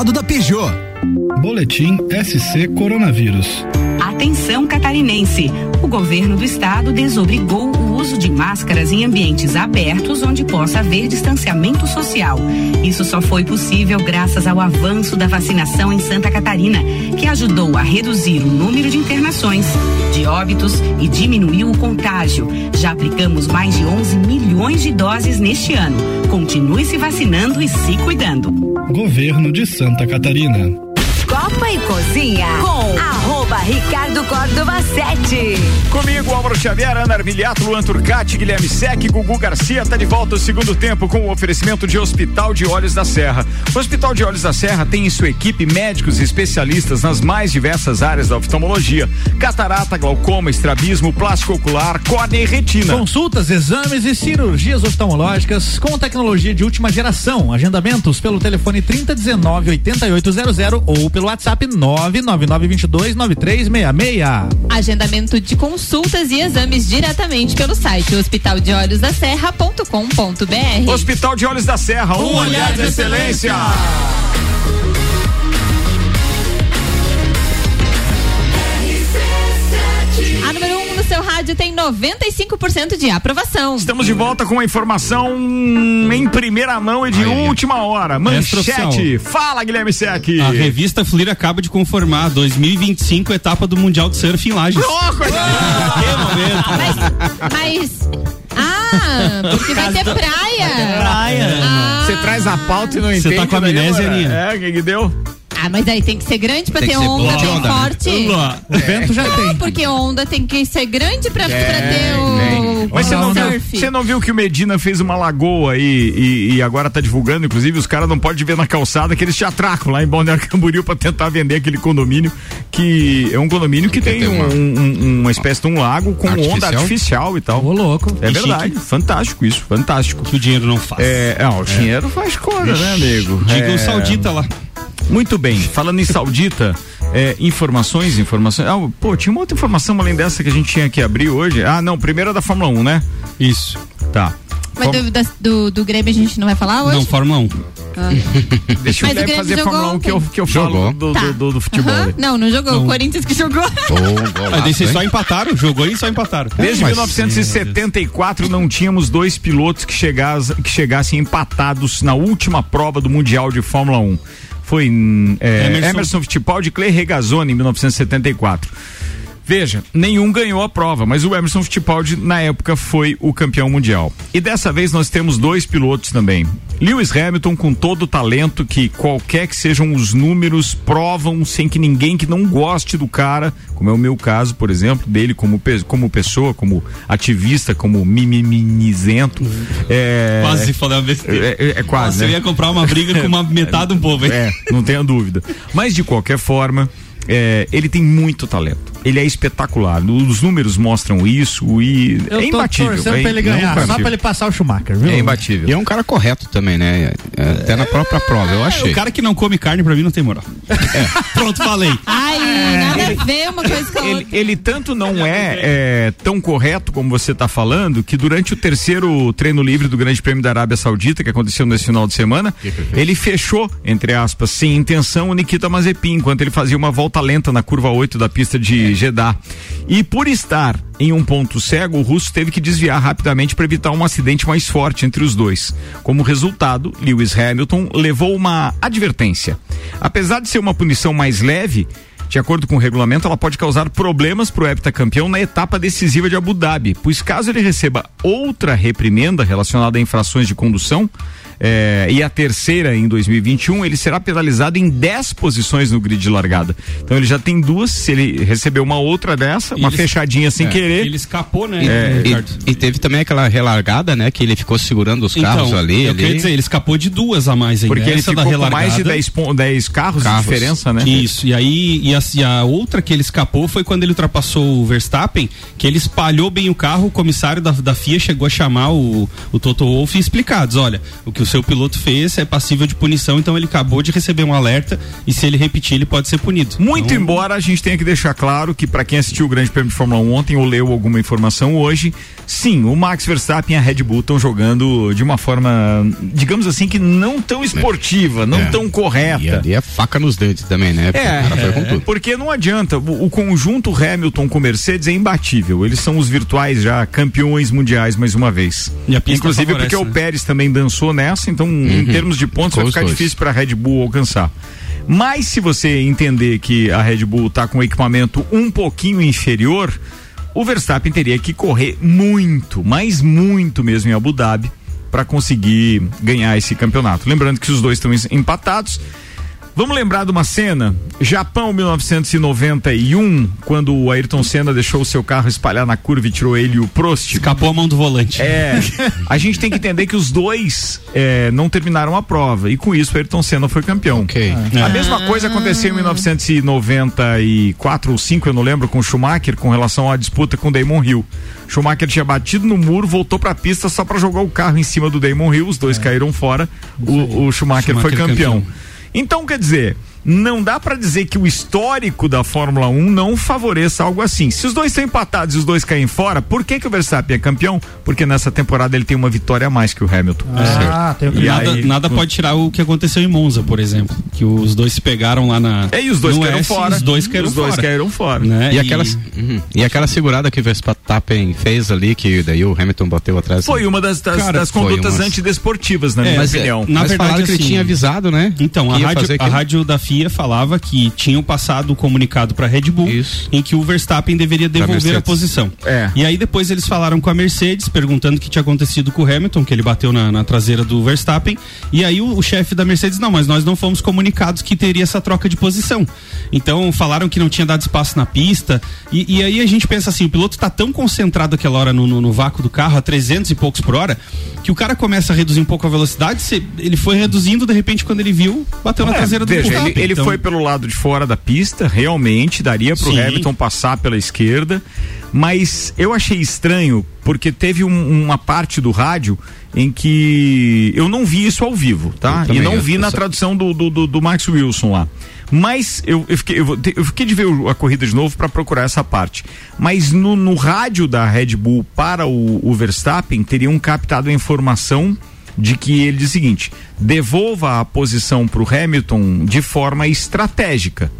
Lado da Peugeot. Boletim SC Coronavírus. Atenção catarinense. O governo do estado desobrigou o uso de máscaras em ambientes abertos onde possa haver distanciamento social. Isso só foi possível graças ao avanço da vacinação em Santa Catarina, que ajudou a reduzir o número de internações, de óbitos e diminuiu o contágio. Já aplicamos mais de 11 milhões de doses neste ano. Continue se vacinando e se cuidando. Governo de Santa Catarina. Copa e Cozinha com arroba Ricardo Córdova 7. Comigo, Álvaro Xavier, Ana Armiliato, Luan Turcati, Guilherme Sec, Gugu Garcia, tá de volta o segundo tempo com o oferecimento de Hospital de Olhos da Serra. O Hospital de Olhos da Serra tem em sua equipe médicos e especialistas nas mais diversas áreas da oftalmologia: catarata, glaucoma, estrabismo, plástico ocular, córnea e retina. Consultas, exames e cirurgias oftalmológicas com tecnologia de última geração. Agendamentos pelo telefone 3019 8800 ou pelo WhatsApp 99922 9366. Agendamento de consultas e exames diretamente pelo site hospitaldeolhosdaserra.com.br. Hospital de Olhos da Serra, um, olhar de excelência. A rádio tem 95% de aprovação. Estamos de volta com a informação em primeira mão e de última hora. Manchete. Fala, Guilherme Sec. A revista Flir acaba de conformar 2025 etapa do Mundial de Surf em Lages. Mas. Ah, porque vai ter praia. Ah. Você traz a pauta e não Você entende. tá com amnésia? Aninha? É, o que que deu? Ah, mas aí tem que ser grande pra Tem ter onda bem onda, né? forte. O vento já tem. Porque onda tem que ser grande pra, pra ter o. Mas você não, viu, surf. você não viu que o Medina fez uma lagoa aí e, e agora tá divulgando, inclusive os caras não podem ver na calçada que eles te atracam lá em Balneário Camboriú pra tentar vender aquele condomínio que é um condomínio que tem um- um- uma espécie de um lago com onda Artificial? artificial e tal. Ô, louco. É Que verdade, fantástico isso, fantástico. Que o dinheiro não faz. É, não, o dinheiro faz coisa, né, amigo? Diga é... o saudita lá. Muito bem, falando em saudita, é, informações, informações. Ah, pô, tinha uma outra informação além dessa que a gente tinha que abrir hoje. Ah, não, primeiro é da Fórmula 1, né? Isso. Tá. Mas do, das- do, do Grêmio a gente não vai falar hoje? Não, Fórmula 1. Ah. Deixa Mas o o fazer jogou Fórmula 1 que eu, que eu falo Jogou. do, Tá. do, do- do futebol. Não, não jogou. Não. O Corinthians que jogou. Ah, daí vocês só empataram, jogou e só empataram. Desde Mas- 1974 não tínhamos dois pilotos que, chegas- que chegassem empatados na última prova do Mundial de Fórmula 1. Foi hum, é, Emerson- Emerson, Fittipaldi e Clay Regazzoni em 1974. Veja, nenhum ganhou a prova, mas o Emerson Fittipaldi na época foi o campeão mundial. E dessa vez nós temos dois pilotos também. Lewis Hamilton com todo o talento que qualquer que sejam os números provam sem que ninguém que não goste do cara, como é o meu caso, por exemplo, dele como, como pessoa, como ativista, como mimimizento. É, Quase falei uma besteira. É, é- é quase. Eu né? ia comprar uma briga com uma metade do povo, hein? É, não tenha dúvida. Mas de qualquer forma, é, ele tem muito talento. Ele é espetacular. Os números mostram isso e Eu é tô imbatível. torcendo é pra ele ganhar, só pra ele passar o Schumacher, viu? É imbatível. E é um cara correto também, né? É, Até na própria prova, eu achei. O cara que não come carne pra mim não tem moral. Pronto, falei. Ai, nada a ver uma coisa com a Ele, outra. ele tanto não é, é, tão correto como você está falando que durante o terceiro treino livre do Grande Prêmio da Arábia Saudita, que aconteceu nesse final de semana, ele fechou, entre aspas, sem intenção, o Nikita Mazepin, enquanto ele fazia uma volta lenta na curva 8 da pista de Jeddah. E por estar em um ponto cego, o russo teve que desviar rapidamente para evitar um acidente mais forte entre os dois. Como resultado, Lewis Hamilton levou uma advertência. Apesar de ser uma punição mais leve, de acordo com o regulamento, ela pode causar problemas para o heptacampeão na etapa decisiva de Abu Dhabi, pois caso ele receba outra reprimenda relacionada a infrações de condução, é, e a terceira em 2021, ele será penalizado em 10 posições no grid de largada. Então ele já tem duas, se ele receber uma outra dessa, uma ele- fechadinha sem é, querer. Ele escapou, né, É, e, e teve também aquela relargada, né? Que ele ficou segurando os carros então, ali. eu ali. queria dizer, ele escapou de duas a mais ainda. Porque ele Essa ficou da com mais de relargada. 10, pon- 10 carros, Carros. de diferença, né? Isso, e aí e a, e a outra que ele escapou foi quando ele ultrapassou o Verstappen, que ele espalhou bem o carro, o comissário da, da FIA chegou a chamar o, o Toto Wolff e explicar, diz, olha, o que o seu piloto fez é passível de punição, então ele acabou de receber um alerta e se ele repetir ele pode ser punido. Muito embora a gente tenha que deixar claro que para quem assistiu o Grande Prêmio de Fórmula 1 ontem ou leu alguma informação hoje, sim, o Max Verstappen e a Red Bull estão jogando de uma forma, digamos assim, que não tão esportiva, não É. tão correta. E ali é faca nos dentes também, né? Porque o cara foi com É, tudo. porque não adianta. O, o conjunto Hamilton com Mercedes é imbatível. Eles são os virtuais já campeões mundiais mais uma vez. E a pista Inclusive favorece, porque o né? Pérez também dançou nessa, então em Uhum. termos de pontos Com vai ficar dois. difícil para a Red Bull alcançar. Mas se você entender que a Red Bull está com um equipamento um pouquinho inferior, o Verstappen teria que correr muito, mas muito mesmo em Abu Dhabi para conseguir ganhar esse campeonato. Lembrando que os dois estão em- empatados. Vamos lembrar de uma cena? Japão 1991, quando o Ayrton Senna deixou o seu carro espalhar na curva e tirou ele e o Prost. Escapou a mão do volante. É. A gente tem que entender que os dois é, não terminaram a prova e com isso o Ayrton Senna foi campeão. A mesma coisa aconteceu em 1994 ou 5, eu não lembro, com o Schumacher com relação à disputa com o Damon Hill. Schumacher tinha batido no muro, voltou pra pista só pra jogar o carro em cima do Damon Hill, os dois caíram fora. O, o Schumacher, foi Schumacher campeão. campeão. Então, quer dizer, não dá pra dizer que o histórico da Fórmula 1 não favoreça algo assim. Se os dois estão empatados e os dois caem fora, por que, que o Verstappen é campeão? Porque nessa temporada ele tem uma vitória a mais que o Hamilton. Ah, tem o E nada, aí- nada pode tirar o que aconteceu em Monza, por exemplo. Que os dois se pegaram lá na. É, e os dois caíram fora. Os dois caíram Os dois fora. caíram fora. Né? E, aquela, Uhum. e aquela segurada que o Verstappen fez ali, que daí o Hamilton bateu atrás. Foi uma das, das, Cara, das condutas umas- antidesportivas, na É, minha opinião. Na Mas verdade, que ele assim, tinha avisado, né? Então, a rádio, a rádio da FIA falava que tinham passado o comunicado para Red Bull em que o Verstappen deveria devolver a posição. É. E aí depois eles falaram com a Mercedes, perguntando o que tinha acontecido com o Hamilton, que ele bateu na, na traseira do Verstappen. E aí o, o chefe da Mercedes, não, mas nós não fomos comunicados que teria essa troca de posição. Então falaram que não tinha dado espaço na pista. E, e aí a gente pensa assim, o piloto tá tão concentrado aquela hora no, no, no vácuo do carro, a 300 e poucos por hora, que o cara começa a reduzir um pouco a velocidade, se- ele foi reduzindo, de repente, quando ele viu, bateu na É, traseira do veja, ele, ele Então- foi pelo lado de fora da pista, realmente daria pro Sim. Hamilton passar pela esquerda, mas eu achei estranho porque teve um- uma parte do rádio em que eu não vi isso ao vivo, tá? E não vi na tradução do, do, do- do Max Wilson lá. Mas eu, eu, fiquei, eu, eu fiquei de ver o- a corrida de novo para procurar essa parte. Mas no, no rádio da Red Bull para o, o Verstappen, teriam captado a informação de que ele diz o seguinte: devolva a posição para o Hamilton de forma estratégica.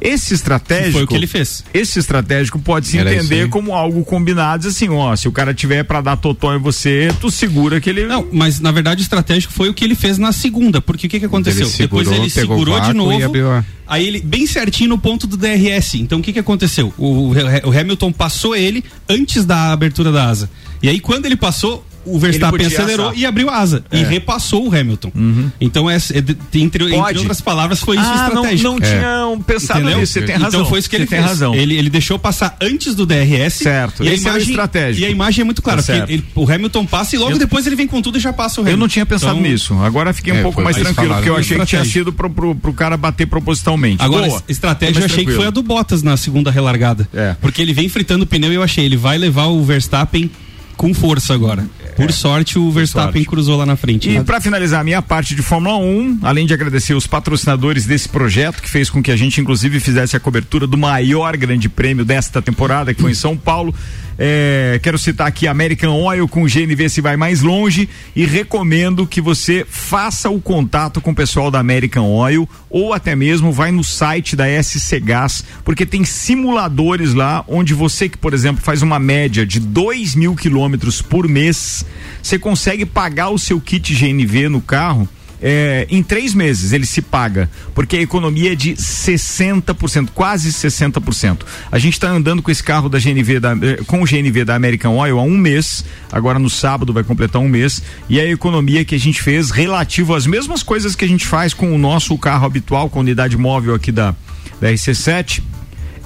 Esse estratégico. Foi o que ele fez. Esse estratégico pode se Era entender como algo combinado, diz assim, ó, se o cara tiver para dar totó em você, tu segura que ele. Não, mas na verdade o estratégico foi o que ele fez na segunda, porque o que, que aconteceu? Ele segurou, Depois ele segurou de novo, e abriu a- aí ele bem certinho no ponto do DRS. Então o que, que aconteceu? O, o Hamilton passou ele antes da abertura da asa. E aí quando ele passou, o Verstappen acelerou assar. e abriu a asa. E É. repassou o Hamilton. Então, é, é entre, entre outras palavras, foi isso Ah, não- estratégico. não tinham pensado Entendeu? nisso, você tem razão, Então foi isso que ele tem fez. razão. Ele, ele deixou passar antes do DRS. Certo, E a esse era o imagem, estratégico. E a imagem é muito clara. Tá porque ele- o Hamilton passa e logo Eu- depois ele vem com tudo e já passa o Hamilton. Eu não tinha pensado Então, nisso. Agora fiquei um É, pouco mais tranquilo, porque eu de achei que tinha sido pro, pro, pro cara bater propositalmente. Agora, Boa. estratégia eu achei que foi a do Bottas na segunda relargada. É. Porque ele vem fritando o pneu e eu achei, ele vai levar o Verstappen com força agora. Por sorte, o Verstappen sorte. cruzou lá na frente. E né? para finalizar a minha parte de Fórmula 1, além de agradecer os patrocinadores desse projeto, que fez com que a gente, inclusive, fizesse a cobertura do maior grande prêmio desta temporada, que foi em São Paulo. É, quero citar aqui American Oil com GNV se vai mais longe e recomendo que você faça o contato com o pessoal da American Oil ou até mesmo vai no site da SC Gas, porque tem simuladores lá onde você que, por exemplo, faz uma média de 2 mil quilômetros por mês, você consegue pagar o seu kit GNV no carro é, em três meses ele se paga, porque a economia é de 60%, quase 60%. A gente está andando com esse carro da GNV, da, eh, com o GNV da American Oil há um mês, agora no sábado vai completar um mês, e a economia que a gente fez relativo às mesmas coisas que a gente faz com o nosso carro habitual, com a unidade móvel aqui da, da RC7,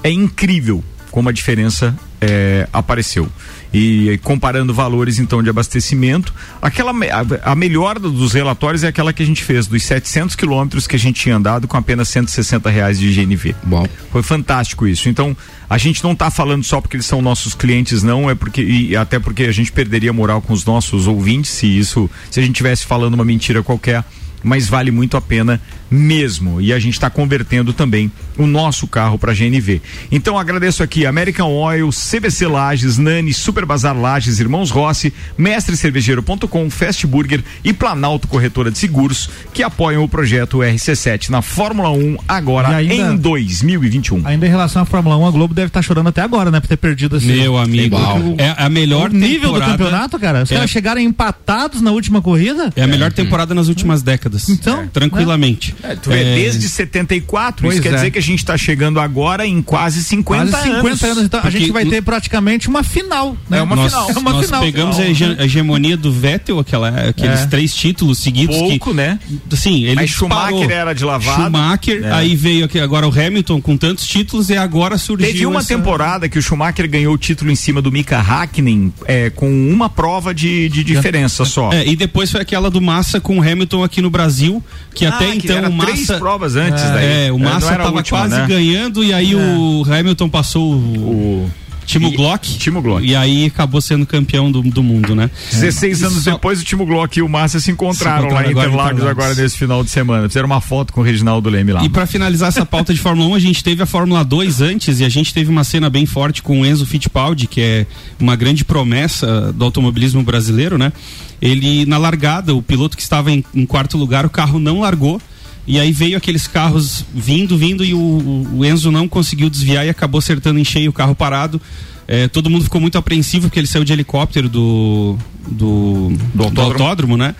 é incrível como a diferença é, apareceu. E comparando valores então de abastecimento, aquela a, a melhor do- dos relatórios é aquela que a gente fez dos 700 quilômetros que a gente tinha andado com apenas 160 reais de GNV. Bom, foi fantástico isso. Então a gente não está falando só porque eles são nossos clientes, não é porque e até porque a gente perderia moral com os nossos ouvintes se isso se a gente tivesse falando uma mentira qualquer. Mas vale muito a pena mesmo. E a gente está convertendo também o nosso carro para GNV. Então agradeço aqui American Oil, CBC Lages, Nani, Super Bazar Lages, Irmãos Rossi, Mestrecervejeiro.com, Fast Burger e Planalto Corretora de Seguros que apoiam o projeto RC7 na Fórmula 1 agora E ainda- em 2021. Ainda em relação à Fórmula 1, a Globo deve estar chorando até agora, né? Por ter perdido esse. Meu amigo, O- é a melhor o nível do campeonato, cara. Os É. caras chegaram empatados na última corrida. É a melhor temporada nas últimas décadas. Então, tranquilamente. É, tu vê, desde 74, Pois isso quer é. dizer que a gente está chegando agora em quase 50 Quase 50 anos. Então a gente vai ter praticamente uma final. Né? É uma nós, final. É uma nós final. pegamos a, hege- a hegemonia do Vettel, aquela, aqueles É. três títulos seguidos. Pouco, que, né? Sim, ele. Schumacher era de lavada. Schumacher, É. aí veio aqui agora o Hamilton com tantos títulos e agora surgiu. Teve uma essa- temporada que o Schumacher ganhou o título em cima do Mika Hakkinen é, com uma prova de, de diferença só. É, e depois foi aquela do Massa com o Hamilton aqui no Brasil, que Ah, até que então era o Massa. três provas antes é, daí. É, o É, Massa era a tava última, quase né? ganhando e aí o Hamilton passou o. Timo Glock. Timo Glock. E aí acabou sendo campeão do, do mundo, né? 16 anos depois, o Timo Glock e o Massa se encontraram, Se encontraram lá em Interlagos Interlagos. agora nesse final de semana. Fizeram uma foto com o Reginaldo Leme lá. E para finalizar essa pauta de Fórmula 1, a gente teve a Fórmula 2 antes e a gente teve uma cena bem forte com o Enzo Fittipaldi, que é uma grande promessa do automobilismo brasileiro, né? Ele, na largada, o piloto que estava em, em quarto lugar, o carro não largou. E aí veio aqueles carros vindo, vindo, e o, o- Enzo não conseguiu desviar e acabou acertando em cheio o carro parado. É, todo mundo ficou muito apreensivo porque ele saiu de helicóptero do, do, do autódromo. autódromo, né?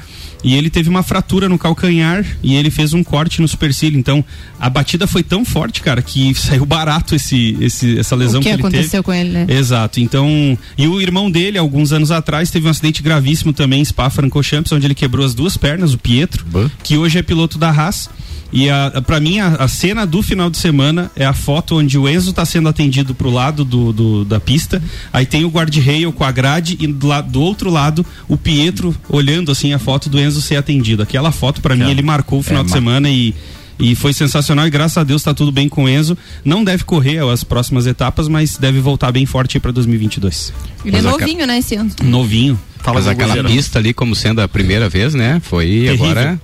E ele teve uma fratura no calcanhar e ele fez um corte no supercílio. Então, a batida foi tão forte, cara, que saiu barato esse, esse, essa lesão o que, ele aconteceu teve. com ele, né? Exato. Então, e o irmão dele, alguns anos atrás, teve um acidente gravíssimo também em Spa-Francorchamps, onde ele quebrou as duas pernas, o Pietro, que hoje é piloto da Haas. E para mim, a, a cena do final de semana é a foto onde o Enzo está sendo atendido pro lado do, do- da pista. Aí tem o guarda-rail com a grade e do, do outro lado o Pietro olhando assim a foto do Enzo ser atendido. Aquela foto, para mim, ele marcou o final É, de mar- semana e. E foi sensacional e graças a Deus está tudo bem com o Enzo. Não deve correr as próximas etapas, mas deve voltar bem forte para 2022. Ele é novinho, né, esse ano? Novinho. Mas aquela pista ali, como sendo a primeira vez, né? Foi Terrível. agora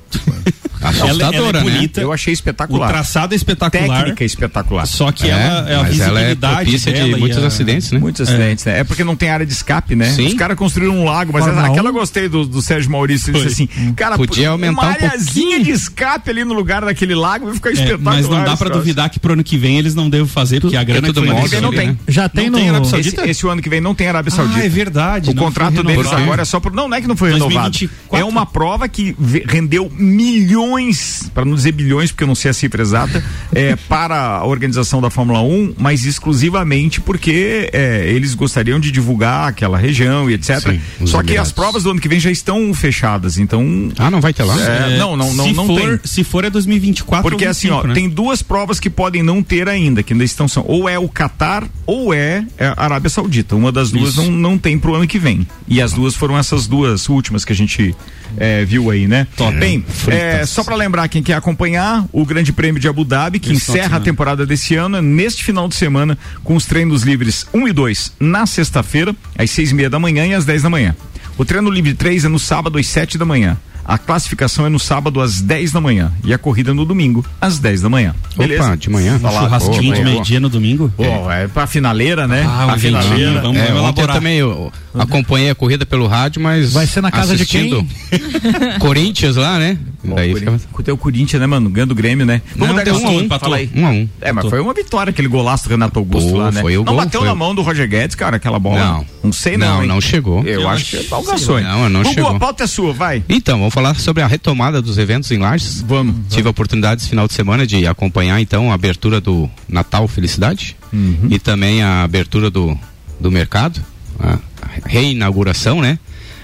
assustadora, Ela- ela é né? bonita. Eu achei espetacular. O traçado é espetacular. Técnica espetacular. Só que É, ela é a mas ela é propícia de muitos a- acidentes, né? Muitos acidentes, né? É porque não tem área de escape, né? Sim. Os caras construíram um lago, mas Fórmula aquela eu 1. gostei do, do Sérgio Maurício. Ele disse assim, cara, Podia aumentar uma um areazinha de escape ali no lugar daquele lago vai ficar É, espetacular. mas não dá troço. duvidar que pro ano que vem eles não devem fazer, porque a grana tudo que foi uma investida- Não tem. né? Já tem Não no. tem Arábia Esse, Saudita? esse ano que vem não tem Arábia Saudita. Ah, é verdade. O contrato deles renovado. Agora é só por. Não, não é que não foi 2024. renovado. É uma prova que rendeu milhões, para não dizer bilhões, porque eu não sei a cifra exata, é, para a organização da Fórmula 1, mas exclusivamente porque é, eles gostariam de divulgar aquela região e etc. Sim, Só que as provas do ano que vem já estão fechadas, então. Ah, não vai ter lá? É, não, não, não, se não for, tem. Se for é 2024 Porque ou assim, 25, ó, né? tem duas provas que podem não ter ainda, que ainda estão são ou é o Catar ou é a Arábia Saudita. Uma das duas Isso. não, não tem pro ano que vem. E as duas foram essas duas últimas que a gente é, viu aí, né? Bem, é, só para lembrar quem quer acompanhar o Grande Prêmio de Abu Dhabi, que de encerra a semana. temporada desse ano, é neste final de semana, com os treinos livres 1 e 2 na sexta-feira, às seis e meia da manhã e às 10 da manhã. O treino livre 3 é no sábado às 7 da manhã. A classificação é no sábado às 10 da manhã e a corrida no domingo às 10 da manhã. Beleza? Opa, de manhã. Lá, Churrasquinho de meio-dia no domingo? Pô, é pra finaleira, né? Ah, um a finaleira. vamos, É, vamos ontem eu também eu acompanhei a corrida pelo rádio, mas. Vai ser na casa de assistindo Corinthians lá, né? Daí fica... O Corinthians, né, mano? Ganhando o Grêmio, né? Não, dar um a um, fala aí. Um a um. É, mas foi uma vitória, aquele golaço do Renato Augusto Pô, lá, né? foi o não gol, bateu foi na mão do Roger Guedes, cara, aquela bola? Não. Não sei não, Não, não chegou. Eu, acho que hein? não, não chegou. a pauta é sua, vai. Então, vamos falar sobre a retomada dos eventos em Lages. Vamos. Tive a oportunidade esse final de semana de acompanhar então a abertura do Natal Felicidade Uhum. e também a abertura do, do mercado, a reinauguração, né?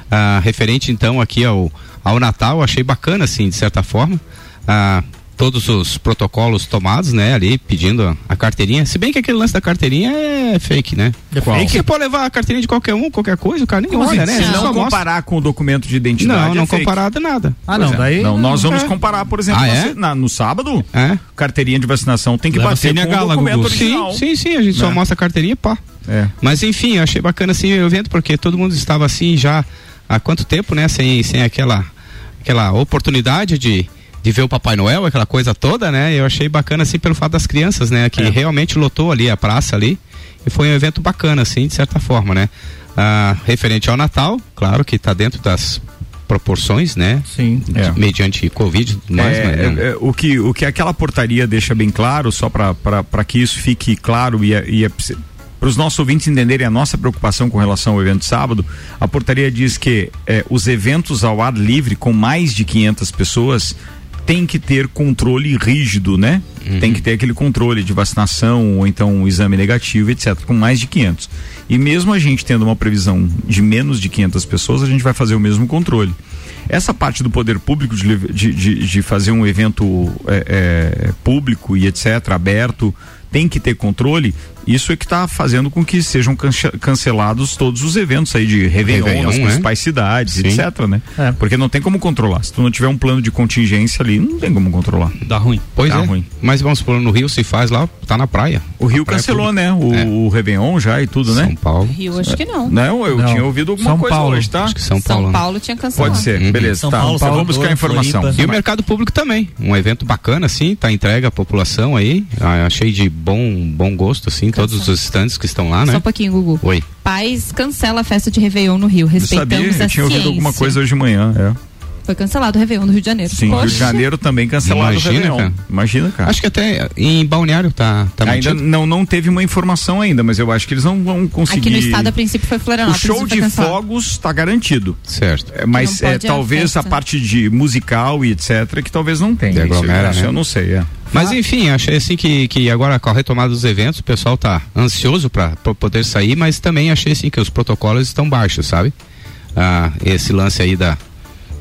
Ah, referente então aqui ao, ao Natal, achei bacana assim, de certa forma. Ah, todos os protocolos tomados, né, ali pedindo a, carteirinha. Se bem que aquele lance da carteirinha é fake, né? É fake? Você pode levar a carteirinha de qualquer um, qualquer coisa, o cara nem Como olha, assim? né? Se não mostra. comparar com o documento de identidade. Não, não é fake. comparado nada. Ah, não, daí. Não, nós vamos É. comparar, por exemplo, Ah, é? na- no sábado, É? carteirinha de vacinação tem que Leva bater com CNH o documento Gugu. original. Sim, sim, sim, a gente só Né? mostra a carteirinha, pá. É. Mas enfim, eu achei bacana assim o evento, porque todo mundo estava assim já há quanto tempo, né? Sem, sem aquela, aquela oportunidade de, de ver o Papai Noel, aquela coisa toda, né? Eu achei bacana assim pelo fato das crianças, né? Que realmente lotou ali a praça ali. E foi um evento bacana, assim, de certa forma, né? Ah, referente ao Natal, claro que está dentro das proporções, né? Sim. É. Mediante Covid e tudo mais, É, mas, né? é, é, o, que, o que aquela portaria deixa bem claro, só para que isso fique claro e, e para os nossos ouvintes entenderem a nossa preocupação com relação ao evento de sábado, a portaria diz que é, os eventos ao ar livre com mais de 500 pessoas tem que ter controle rígido, né? Tem que ter aquele controle de vacinação ou então um exame negativo, etc, com mais de 500. E mesmo a gente tendo uma previsão de menos de 500 pessoas, a gente vai fazer o mesmo controle. Essa parte do poder público de, de, de, de fazer um evento é, é, público e etc, aberto, tem que ter controle, isso é que está fazendo com que sejam cancelados todos os eventos aí de Réveillon, Réveillon, nas né? principais cidades, Sim. etc, né? Porque não tem como controlar. Se tu não tiver um plano de contingência ali, não tem como controlar. Dá ruim. Pois Dá é. ruim. Mas vamos supor, no Rio se faz lá, tá na praia. O Rio praia cancelou, pública. né? O, o Réveillon já e tudo, né? São Paulo. Rio, acho que não. Não, eu Não. tinha ouvido alguma São coisa Paulo. hoje, tá? Acho que São Paulo. São né? Paulo tinha cancelado. Pode ser, Uhum. beleza. São tá, Paulo, tá, vamos buscar informação. Floripa. E o mercado público também, um evento bacana assim, tá entregue à população aí, ah, achei de bom bom gosto assim, todos os estandes que estão lá, Só né? um pouquinho, Gugu. Oi. Pais cancela a festa de Réveillon no Rio. Eu Respeitamos sabia, a eu tinha ouvido ciência. alguma coisa hoje de manhã, é. Foi cancelado o Réveillon no Rio de Janeiro. Sim, Rio de Poxa. Janeiro também cancelado Imagina, o Réveillon. cara. Imagina, cara. Acho que até em Balneário tá tá ainda mantido. não, não teve uma informação ainda, mas eu acho que eles não vão conseguir. Aqui no estado, a princípio, foi O Florianópolis. show foi de cancelado. fogos está garantido. Certo. É, mas é, a talvez a, festa. parte de musical e etc que talvez não tenha. De Isso, aglomera, isso né? eu não sei, é. Mas enfim, achei assim que, que agora com a retomada dos eventos, o pessoal tá ansioso para poder sair, mas também achei assim que os protocolos estão baixos, sabe? Ah, esse lance aí da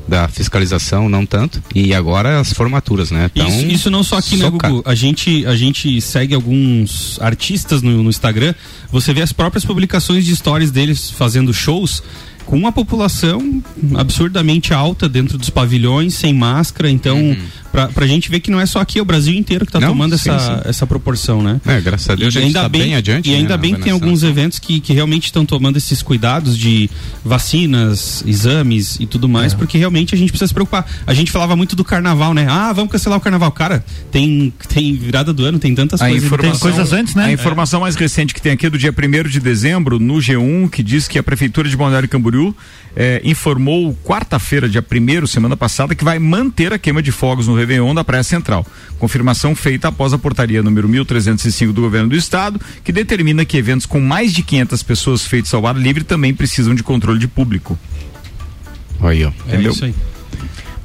da fiscalização não tanto e agora as formaturas, né? Então, Isso, isso não só aqui, né, Gugu? A gente, a gente segue alguns artistas no, no Instagram. Você vê as próprias publicações de stories deles fazendo shows com uma população absurdamente alta dentro dos pavilhões, sem máscara. Então, pra, pra gente ver que não é só aqui, é o Brasil inteiro que tá Não, tomando sim, essa, sim. essa proporção, né? É, graças a Deus E a gente ainda tá bem, bem adiante, E né, ainda bem que tem alguns eventos que, que realmente estão tomando esses cuidados de vacinas, exames e tudo mais, porque realmente a gente precisa se preocupar. A gente falava muito do carnaval, né? Ah, vamos cancelar o carnaval. Cara, tem, tem virada do ano, tem tantas A coisas. informação, né? A informação mais recente que tem aqui é do dia 1 de dezembro, no G1, que diz que a Prefeitura de Balneário Camboriú eh, informou quarta-feira, dia 1 semana passada, que vai manter a queima de fogos no Réveillon da Praia Central. Confirmação feita após a portaria número 1305 do governo do estado, que determina que eventos com mais de 500 pessoas feitos ao ar livre também precisam de controle de público. Aí, ó. Entendeu? isso aí.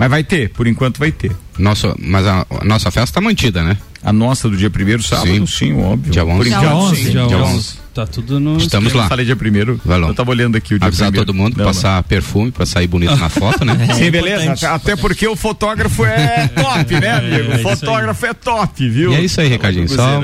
Mas vai ter, por enquanto vai ter. Nossa, mas a, a nossa festa tá mantida, né? A nossa do dia primeiro sábado, sim, óbvio. Dia 11. Por Dia 11, sim. dia Dia 11. 11. Tá tudo no. Estamos Eu lá. falei dia primeiro. Vai lá. Eu tava olhando aqui o dia Avisar primeiro. todo mundo, Não, passar perfume pra sair bonito na foto, né? não. Sim, beleza. Até- Até porque o fotógrafo é top, né, amigo? É, O fotógrafo é top, viu? E é isso aí, Ricardinho. Só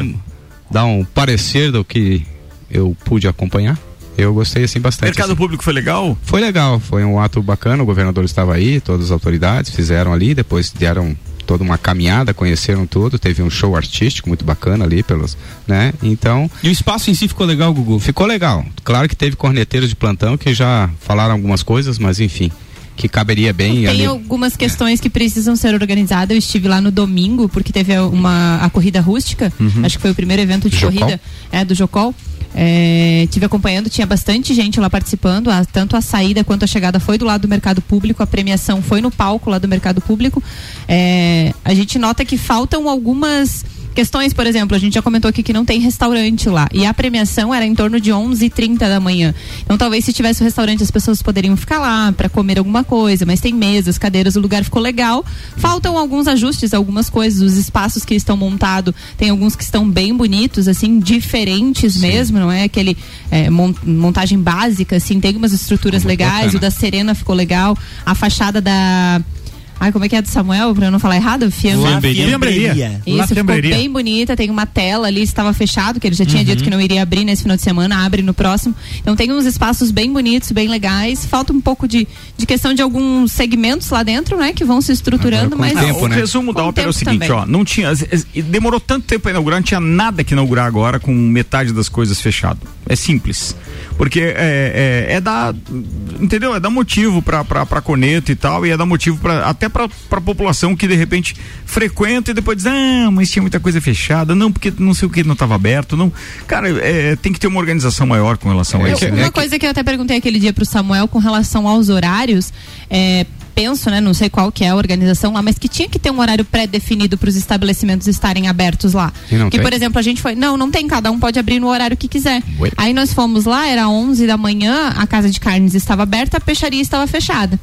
dar um parecer do que eu pude acompanhar. Eu gostei assim bastante. Mercado assim. público foi legal? Foi legal, foi um ato bacana, o governador estava aí, todas as autoridades fizeram ali, depois deram toda uma caminhada, conheceram tudo, teve um show artístico muito bacana ali pelos, né? Então, E o espaço em si ficou legal, Gugu? ficou legal. Claro que teve corneteiros de plantão que já falaram algumas coisas, mas enfim, que caberia bem Tem ali. algumas questões que precisam ser organizadas. Eu estive lá no domingo, porque teve uma a corrida rústica. Uhum. Acho que foi o primeiro evento de Jocol? corrida é, do Jocol. É, tive acompanhando, tinha bastante gente lá participando, a- tanto a saída quanto a chegada foi do lado do mercado público, a premiação foi no palco lá do mercado público. É, a gente nota que faltam algumas questões, por exemplo, a gente já comentou aqui que não tem restaurante lá e a premiação era em torno de 11h30 da manhã. Então talvez se tivesse o restaurante as pessoas poderiam ficar lá para comer alguma coisa, mas tem mesas, cadeiras, o lugar ficou legal. Faltam alguns ajustes, algumas coisas, os espaços que estão montados, tem alguns que estão bem bonitos, assim, diferentes mesmo, não é aquele é, mon- montagem básica, assim, tem umas estruturas legais, bacana. o da Serena ficou legal, a fachada da Ai, como é que é do Samuel, pra eu não falar errado? Fiambre- Fiambreria. isso, La ficou bem bonita, tem uma tela ali, estava fechado, que ele já tinha Uhum. dito que não iria abrir nesse final de semana, abre no próximo. Então tem uns espaços bem bonitos, bem legais. Falta um pouco de, de questão de alguns segmentos lá dentro, né? Que vão se estruturando, mas. Ah, o resumo da ópera é o tempo seguinte, também. ó, não tinha, e demorou tanto tempo pra inaugurar, não tinha nada que inaugurar agora com metade das coisas fechado. É simples. Porque é, é, é dar, entendeu? É dar motivo pra, pra, pra corneta e tal, e é dar motivo pra, até pra, pra população que de repente frequenta e depois diz, ah, mas tinha muita coisa fechada, não, porque não sei o que não estava aberto, não. Cara, é, tem que ter uma organização maior com relação a Eu- isso. uma coisa que eu até perguntei aquele dia pro Samuel com relação aos horários, é, penso, né, não sei qual que é a organização lá, mas que tinha que ter um horário pré-definido para os estabelecimentos estarem abertos lá. Não que, tem? por exemplo, a gente foi, não, não tem, cada um pode abrir no horário que quiser. Ué. Aí nós fomos lá, era 11 da manhã, a casa de carnes estava aberta, a peixaria estava fechada.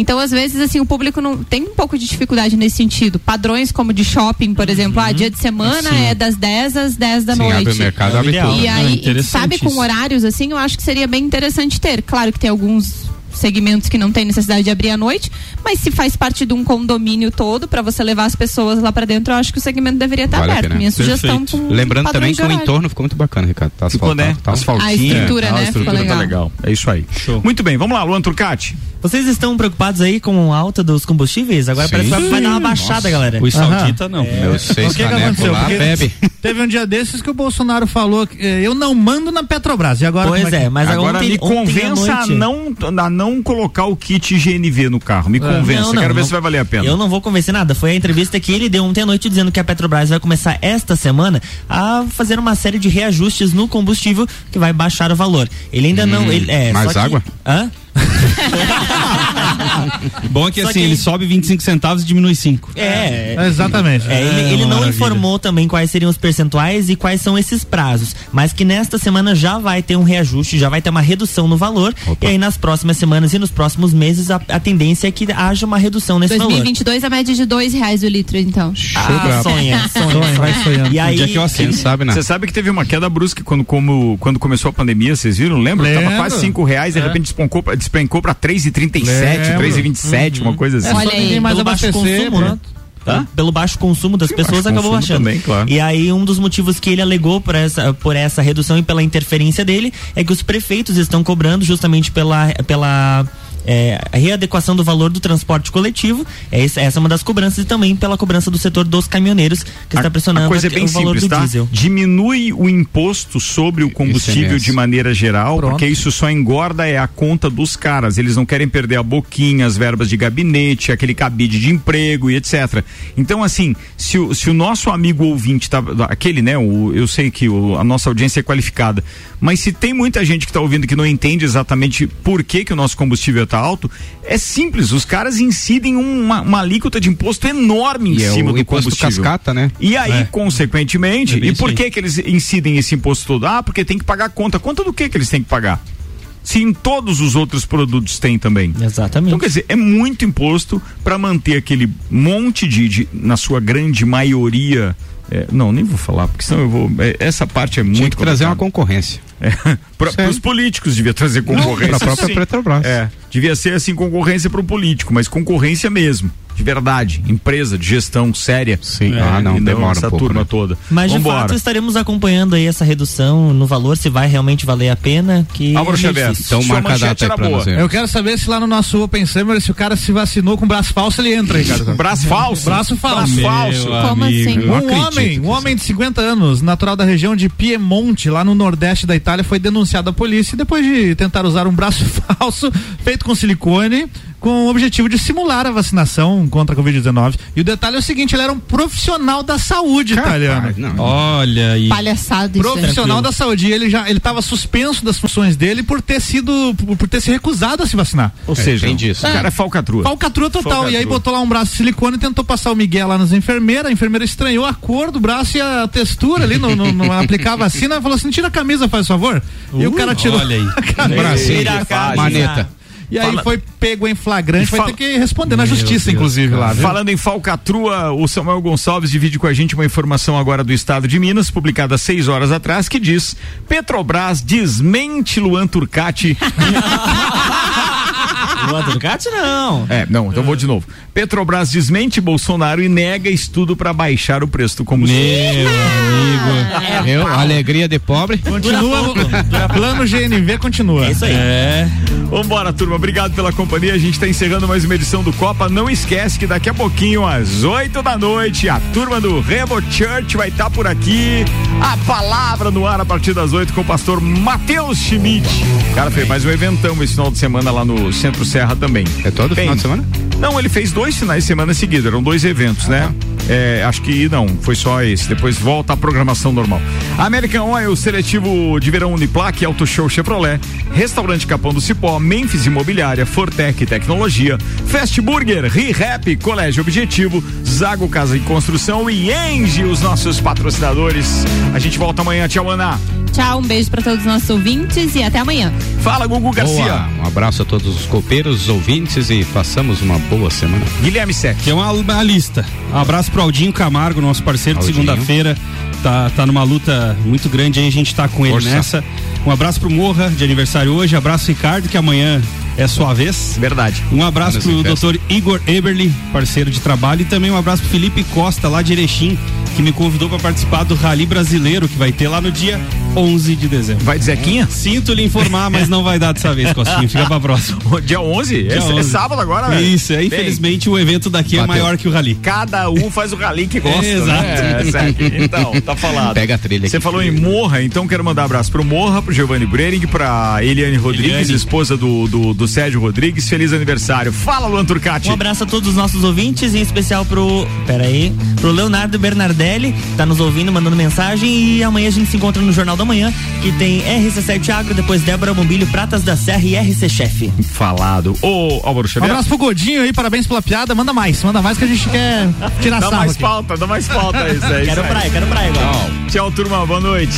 Então, às vezes, assim, o público não tem um pouco de dificuldade nesse sentido. Padrões como de shopping, por exemplo, ah, dia de semana Sim. é das 10 às 10 da Sim, noite. abre o mercado, abre tudo. E Ah, aí, interessante sabe, com horários assim, eu acho que seria bem interessante ter. Claro que tem alguns segmentos que não tem necessidade de abrir à noite, mas se faz parte de um condomínio todo para você levar as pessoas lá para dentro, eu acho que o segmento deveria estar Vale a aberto. Minha sugestão com Lembrando também de que o entorno ficou muito bacana, Ricardo. Tá Ficou, né? asfaltado, tá. Asfaltinho. A estrutura, é, né? A Ficou estrutura tá legal. legal. É isso aí. Muito bem, vamos lá, Luan Turcati. Vocês estão preocupados aí com a alta dos combustíveis? Agora Sim. parece que vai dar uma baixada, Nossa. galera. Os saudita, não. Meus seis O que, que aconteceu? lá, bebe. Teve um dia desses que o Bolsonaro falou que eh, eu não mando na Petrobras. E agora Pois como é, que- mas Agora ontem- me ontem à convença a não, a não colocar o kit GNV no carro. Me convença. Não, não, Quero ver não. se vai valer a pena. Eu não vou convencer nada. Foi a entrevista que ele deu ontem à noite dizendo que a Petrobras vai começar esta semana a fazer uma série de reajustes no combustível que vai baixar o valor. Ele ainda não. Hum, Ele, é, mais só que- água? Hã? Bom é que Só assim, que- ele sobe 25 centavos e diminui 5. É, exatamente. É, ele, É, ele não maravilha. informou também quais seriam os percentuais e quais são esses prazos, mas que nesta semana já vai ter um reajuste, já vai ter uma redução no valor. E aí nas próximas semanas e nos próximos meses a, a tendência é que haja uma redução nesse valor. 2022 a média de dois reais o litro, então. Ah, sonha, sonha, vai sonhando. E aí, é que eu assino? Quem sabe, né? Você sabe que teve uma queda brusca quando, como, quando começou a pandemia, vocês viram? Lembra? Tava Lembro. quase 5 reais, de É. repente despencou pra, despencou pra 3,37, Lembro. 3,27, uma coisa assim. É só ninguém mais pelo baixo abastecer, consumo, né? Tá? Pelo baixo consumo das Sim, pessoas acabou baixando. também, claro. E aí um dos motivos que ele alegou por essa, por essa redução e pela interferência dele é que os prefeitos estão cobrando justamente pela pela é, readequação do valor do transporte coletivo. É essa, é uma das cobranças e também pela cobrança do setor dos caminhoneiros que está pressionando A coisa é o bem valor simples, do tá? diesel. Diminui o imposto sobre o combustível ICMS. de maneira geral, Pronto. porque isso só engorda é a conta dos caras. Eles não querem perder a boquinha, as verbas de gabinete, aquele cabide de emprego e etc. Então, assim, se o, se o nosso amigo ouvinte tá, aquele, né, o, eu sei que o- a nossa audiência é qualificada, mas se tem muita gente que está ouvindo que não entende exatamente por que, que o nosso combustível está alto, é simples, os caras incidem uma, uma alíquota de imposto enorme em E é cima o do imposto combustível. cascata, né? E aí, É. consequentemente, É e por que que eles incidem esse imposto todo? Ah, porque tem que pagar conta. Conta do que que eles têm que pagar? Se em todos os outros produtos tem também. Exatamente. Então, quer dizer, é muito imposto para manter aquele monte de, de- na sua grande maioria. É, não, nem vou falar, porque senão eu vou. é, essa parte é Tinha muito que trazer uma concorrência. É, para os políticos devia trazer concorrência. pra própria sim. Petrobras. É, devia ser assim concorrência para o político, mas concorrência mesmo, de verdade, empresa de gestão séria. Sim. É, Ah, não, e demora um essa pouco, turma né? toda. Mas de Vambora. fato estaremos acompanhando aí essa redução no valor, se vai realmente valer a pena. Que Álvaro Xavier. Então Sua marca a data aí pra boa. nós. Eu quero saber se lá no nosso Open Summer, se o cara se vacinou com braço falso, ele entra, Ricardo. Braço falso? Braço falso. Braço falso. Como amigo. assim? não Um homem, um homem de 50 anos, natural da região de Piemonte, lá no nordeste da Itália, foi denunciado à polícia depois de tentar usar um braço falso feito com silicone com o objetivo de simular a vacinação contra a Covid-19. E o detalhe é o seguinte, ele era um profissional da saúde, italiano. Olha aí. Palhaçada isso. Profissional da saúde. E ele já ele estava suspenso das funções dele por ter sido por, por ter se recusado a se vacinar. Ou seja, tem o cara é falcatrua. Falcatrua total. E aí Falcatrua. botou lá um braço de silicone e tentou passar o Miguel lá nas enfermeiras. A enfermeira estranhou a cor do braço e a textura ali, não, não, não aplicar a vacina. Falou assim: tira a camisa, faz favor. e o cara tirou. olha aí. a camisa. Bracinho Tira a de camisa. maneta. E aí Fala- foi pego em flagrante, vai Fala- ter que responder na Meu justiça, Deus, inclusive, cara. lá. viu? Falando em falcatrua, o Samuel Gonçalves divide com a gente uma informação agora do estado de Minas, publicada seis horas atrás, que diz: Petrobras desmente Luan Turcati. Luan Turcati não. É, não, então vou de novo. Petrobras desmente Bolsonaro e nega estudo para baixar o preço do combustível. Meu amigo. Viu? Alegria de pobre. Continua, plano GNV continua. É isso aí. É. Vambora, turma. Obrigado pela companhia. A gente tá encerrando mais uma edição do Copa. Não esquece que daqui a pouquinho, às 8 da noite, a turma do Rebo Church vai estar por aqui. A palavra no ar a partir das 8 com o pastor Matheus Schmidt. Cara, fez mais um eventão esse final de semana lá no Centro Serra também. É todo final de semana? Não, ele fez dois finais de semana seguidos, eram dois eventos, né? É, acho que não, foi só esse. Depois volta a programação normal. American Oil, seletivo de verão Uniplaque, Auto Show Chevrolet, Restaurante Capão do Cipó, Memphis Imobiliária, Fortec Tecnologia, Fast Burger, ReHap, Colégio Objetivo, Zago Casa e Construção e Engie, os nossos patrocinadores. A gente volta amanhã. Tchau, Ana. Tchau, um beijo pra todos os nossos ouvintes e até amanhã. Fala, Gugu Garcia. Boa. Um abraço a todos os copeiros, os ouvintes e façamos uma boa semana. Guilherme Sec. Que é uma, uma lista. Um abraço pro Aldinho Camargo, nosso parceiro de Aldinho. segunda-feira. Tá, tá numa luta muito grande aí, a gente tá com ele Força. nessa. Um abraço pro Morra, de aniversário hoje. Abraço, Ricardo, que amanhã é sua vez. Verdade. Um abraço Anos pro doutor Igor Eberly, parceiro de trabalho. E também um abraço pro Felipe Costa, lá de Erechim, que me convidou para participar do Rally Brasileiro, que vai ter lá no dia 11 de dezembro. Vai de Zequinha? Sinto lhe informar, mas não vai dar dessa vez, Costinha. Fica pra próxima. Dia 11? Dia é, é 11. sábado agora, velho. Isso, é, Bem, infelizmente o evento daqui é Bateu. maior que o Rally. Cada um faz o rally que gosta. Exato. Né? Sec? Então, tá falado. Pega a trilha Você falou em Morra, então quero mandar abraço pro Morra, pro Giovanni Brering, pra Eliane Rodrigues, Eliane. esposa do, do, do Sérgio Rodrigues. Feliz aniversário. Fala, Luan Turcati. Um abraço a todos os nossos ouvintes, em especial pro. Pera aí. Pro Leonardo Tá nos ouvindo, mandando mensagem. E amanhã a gente se encontra no Jornal da Manhã, que tem RC7 Agro, depois Débora Bombilho, Pratas da Serra e RC Chefe. Falado. Ô, Álvaro Um Xavier. abraço pro Godinho aí, parabéns pela piada. Manda mais, manda mais que a gente quer tirar Dá sarro mais aqui. pauta, dá mais pauta. Isso aí, Quero isso aí. praia, quero praia agora. Tchau, turma. Boa noite.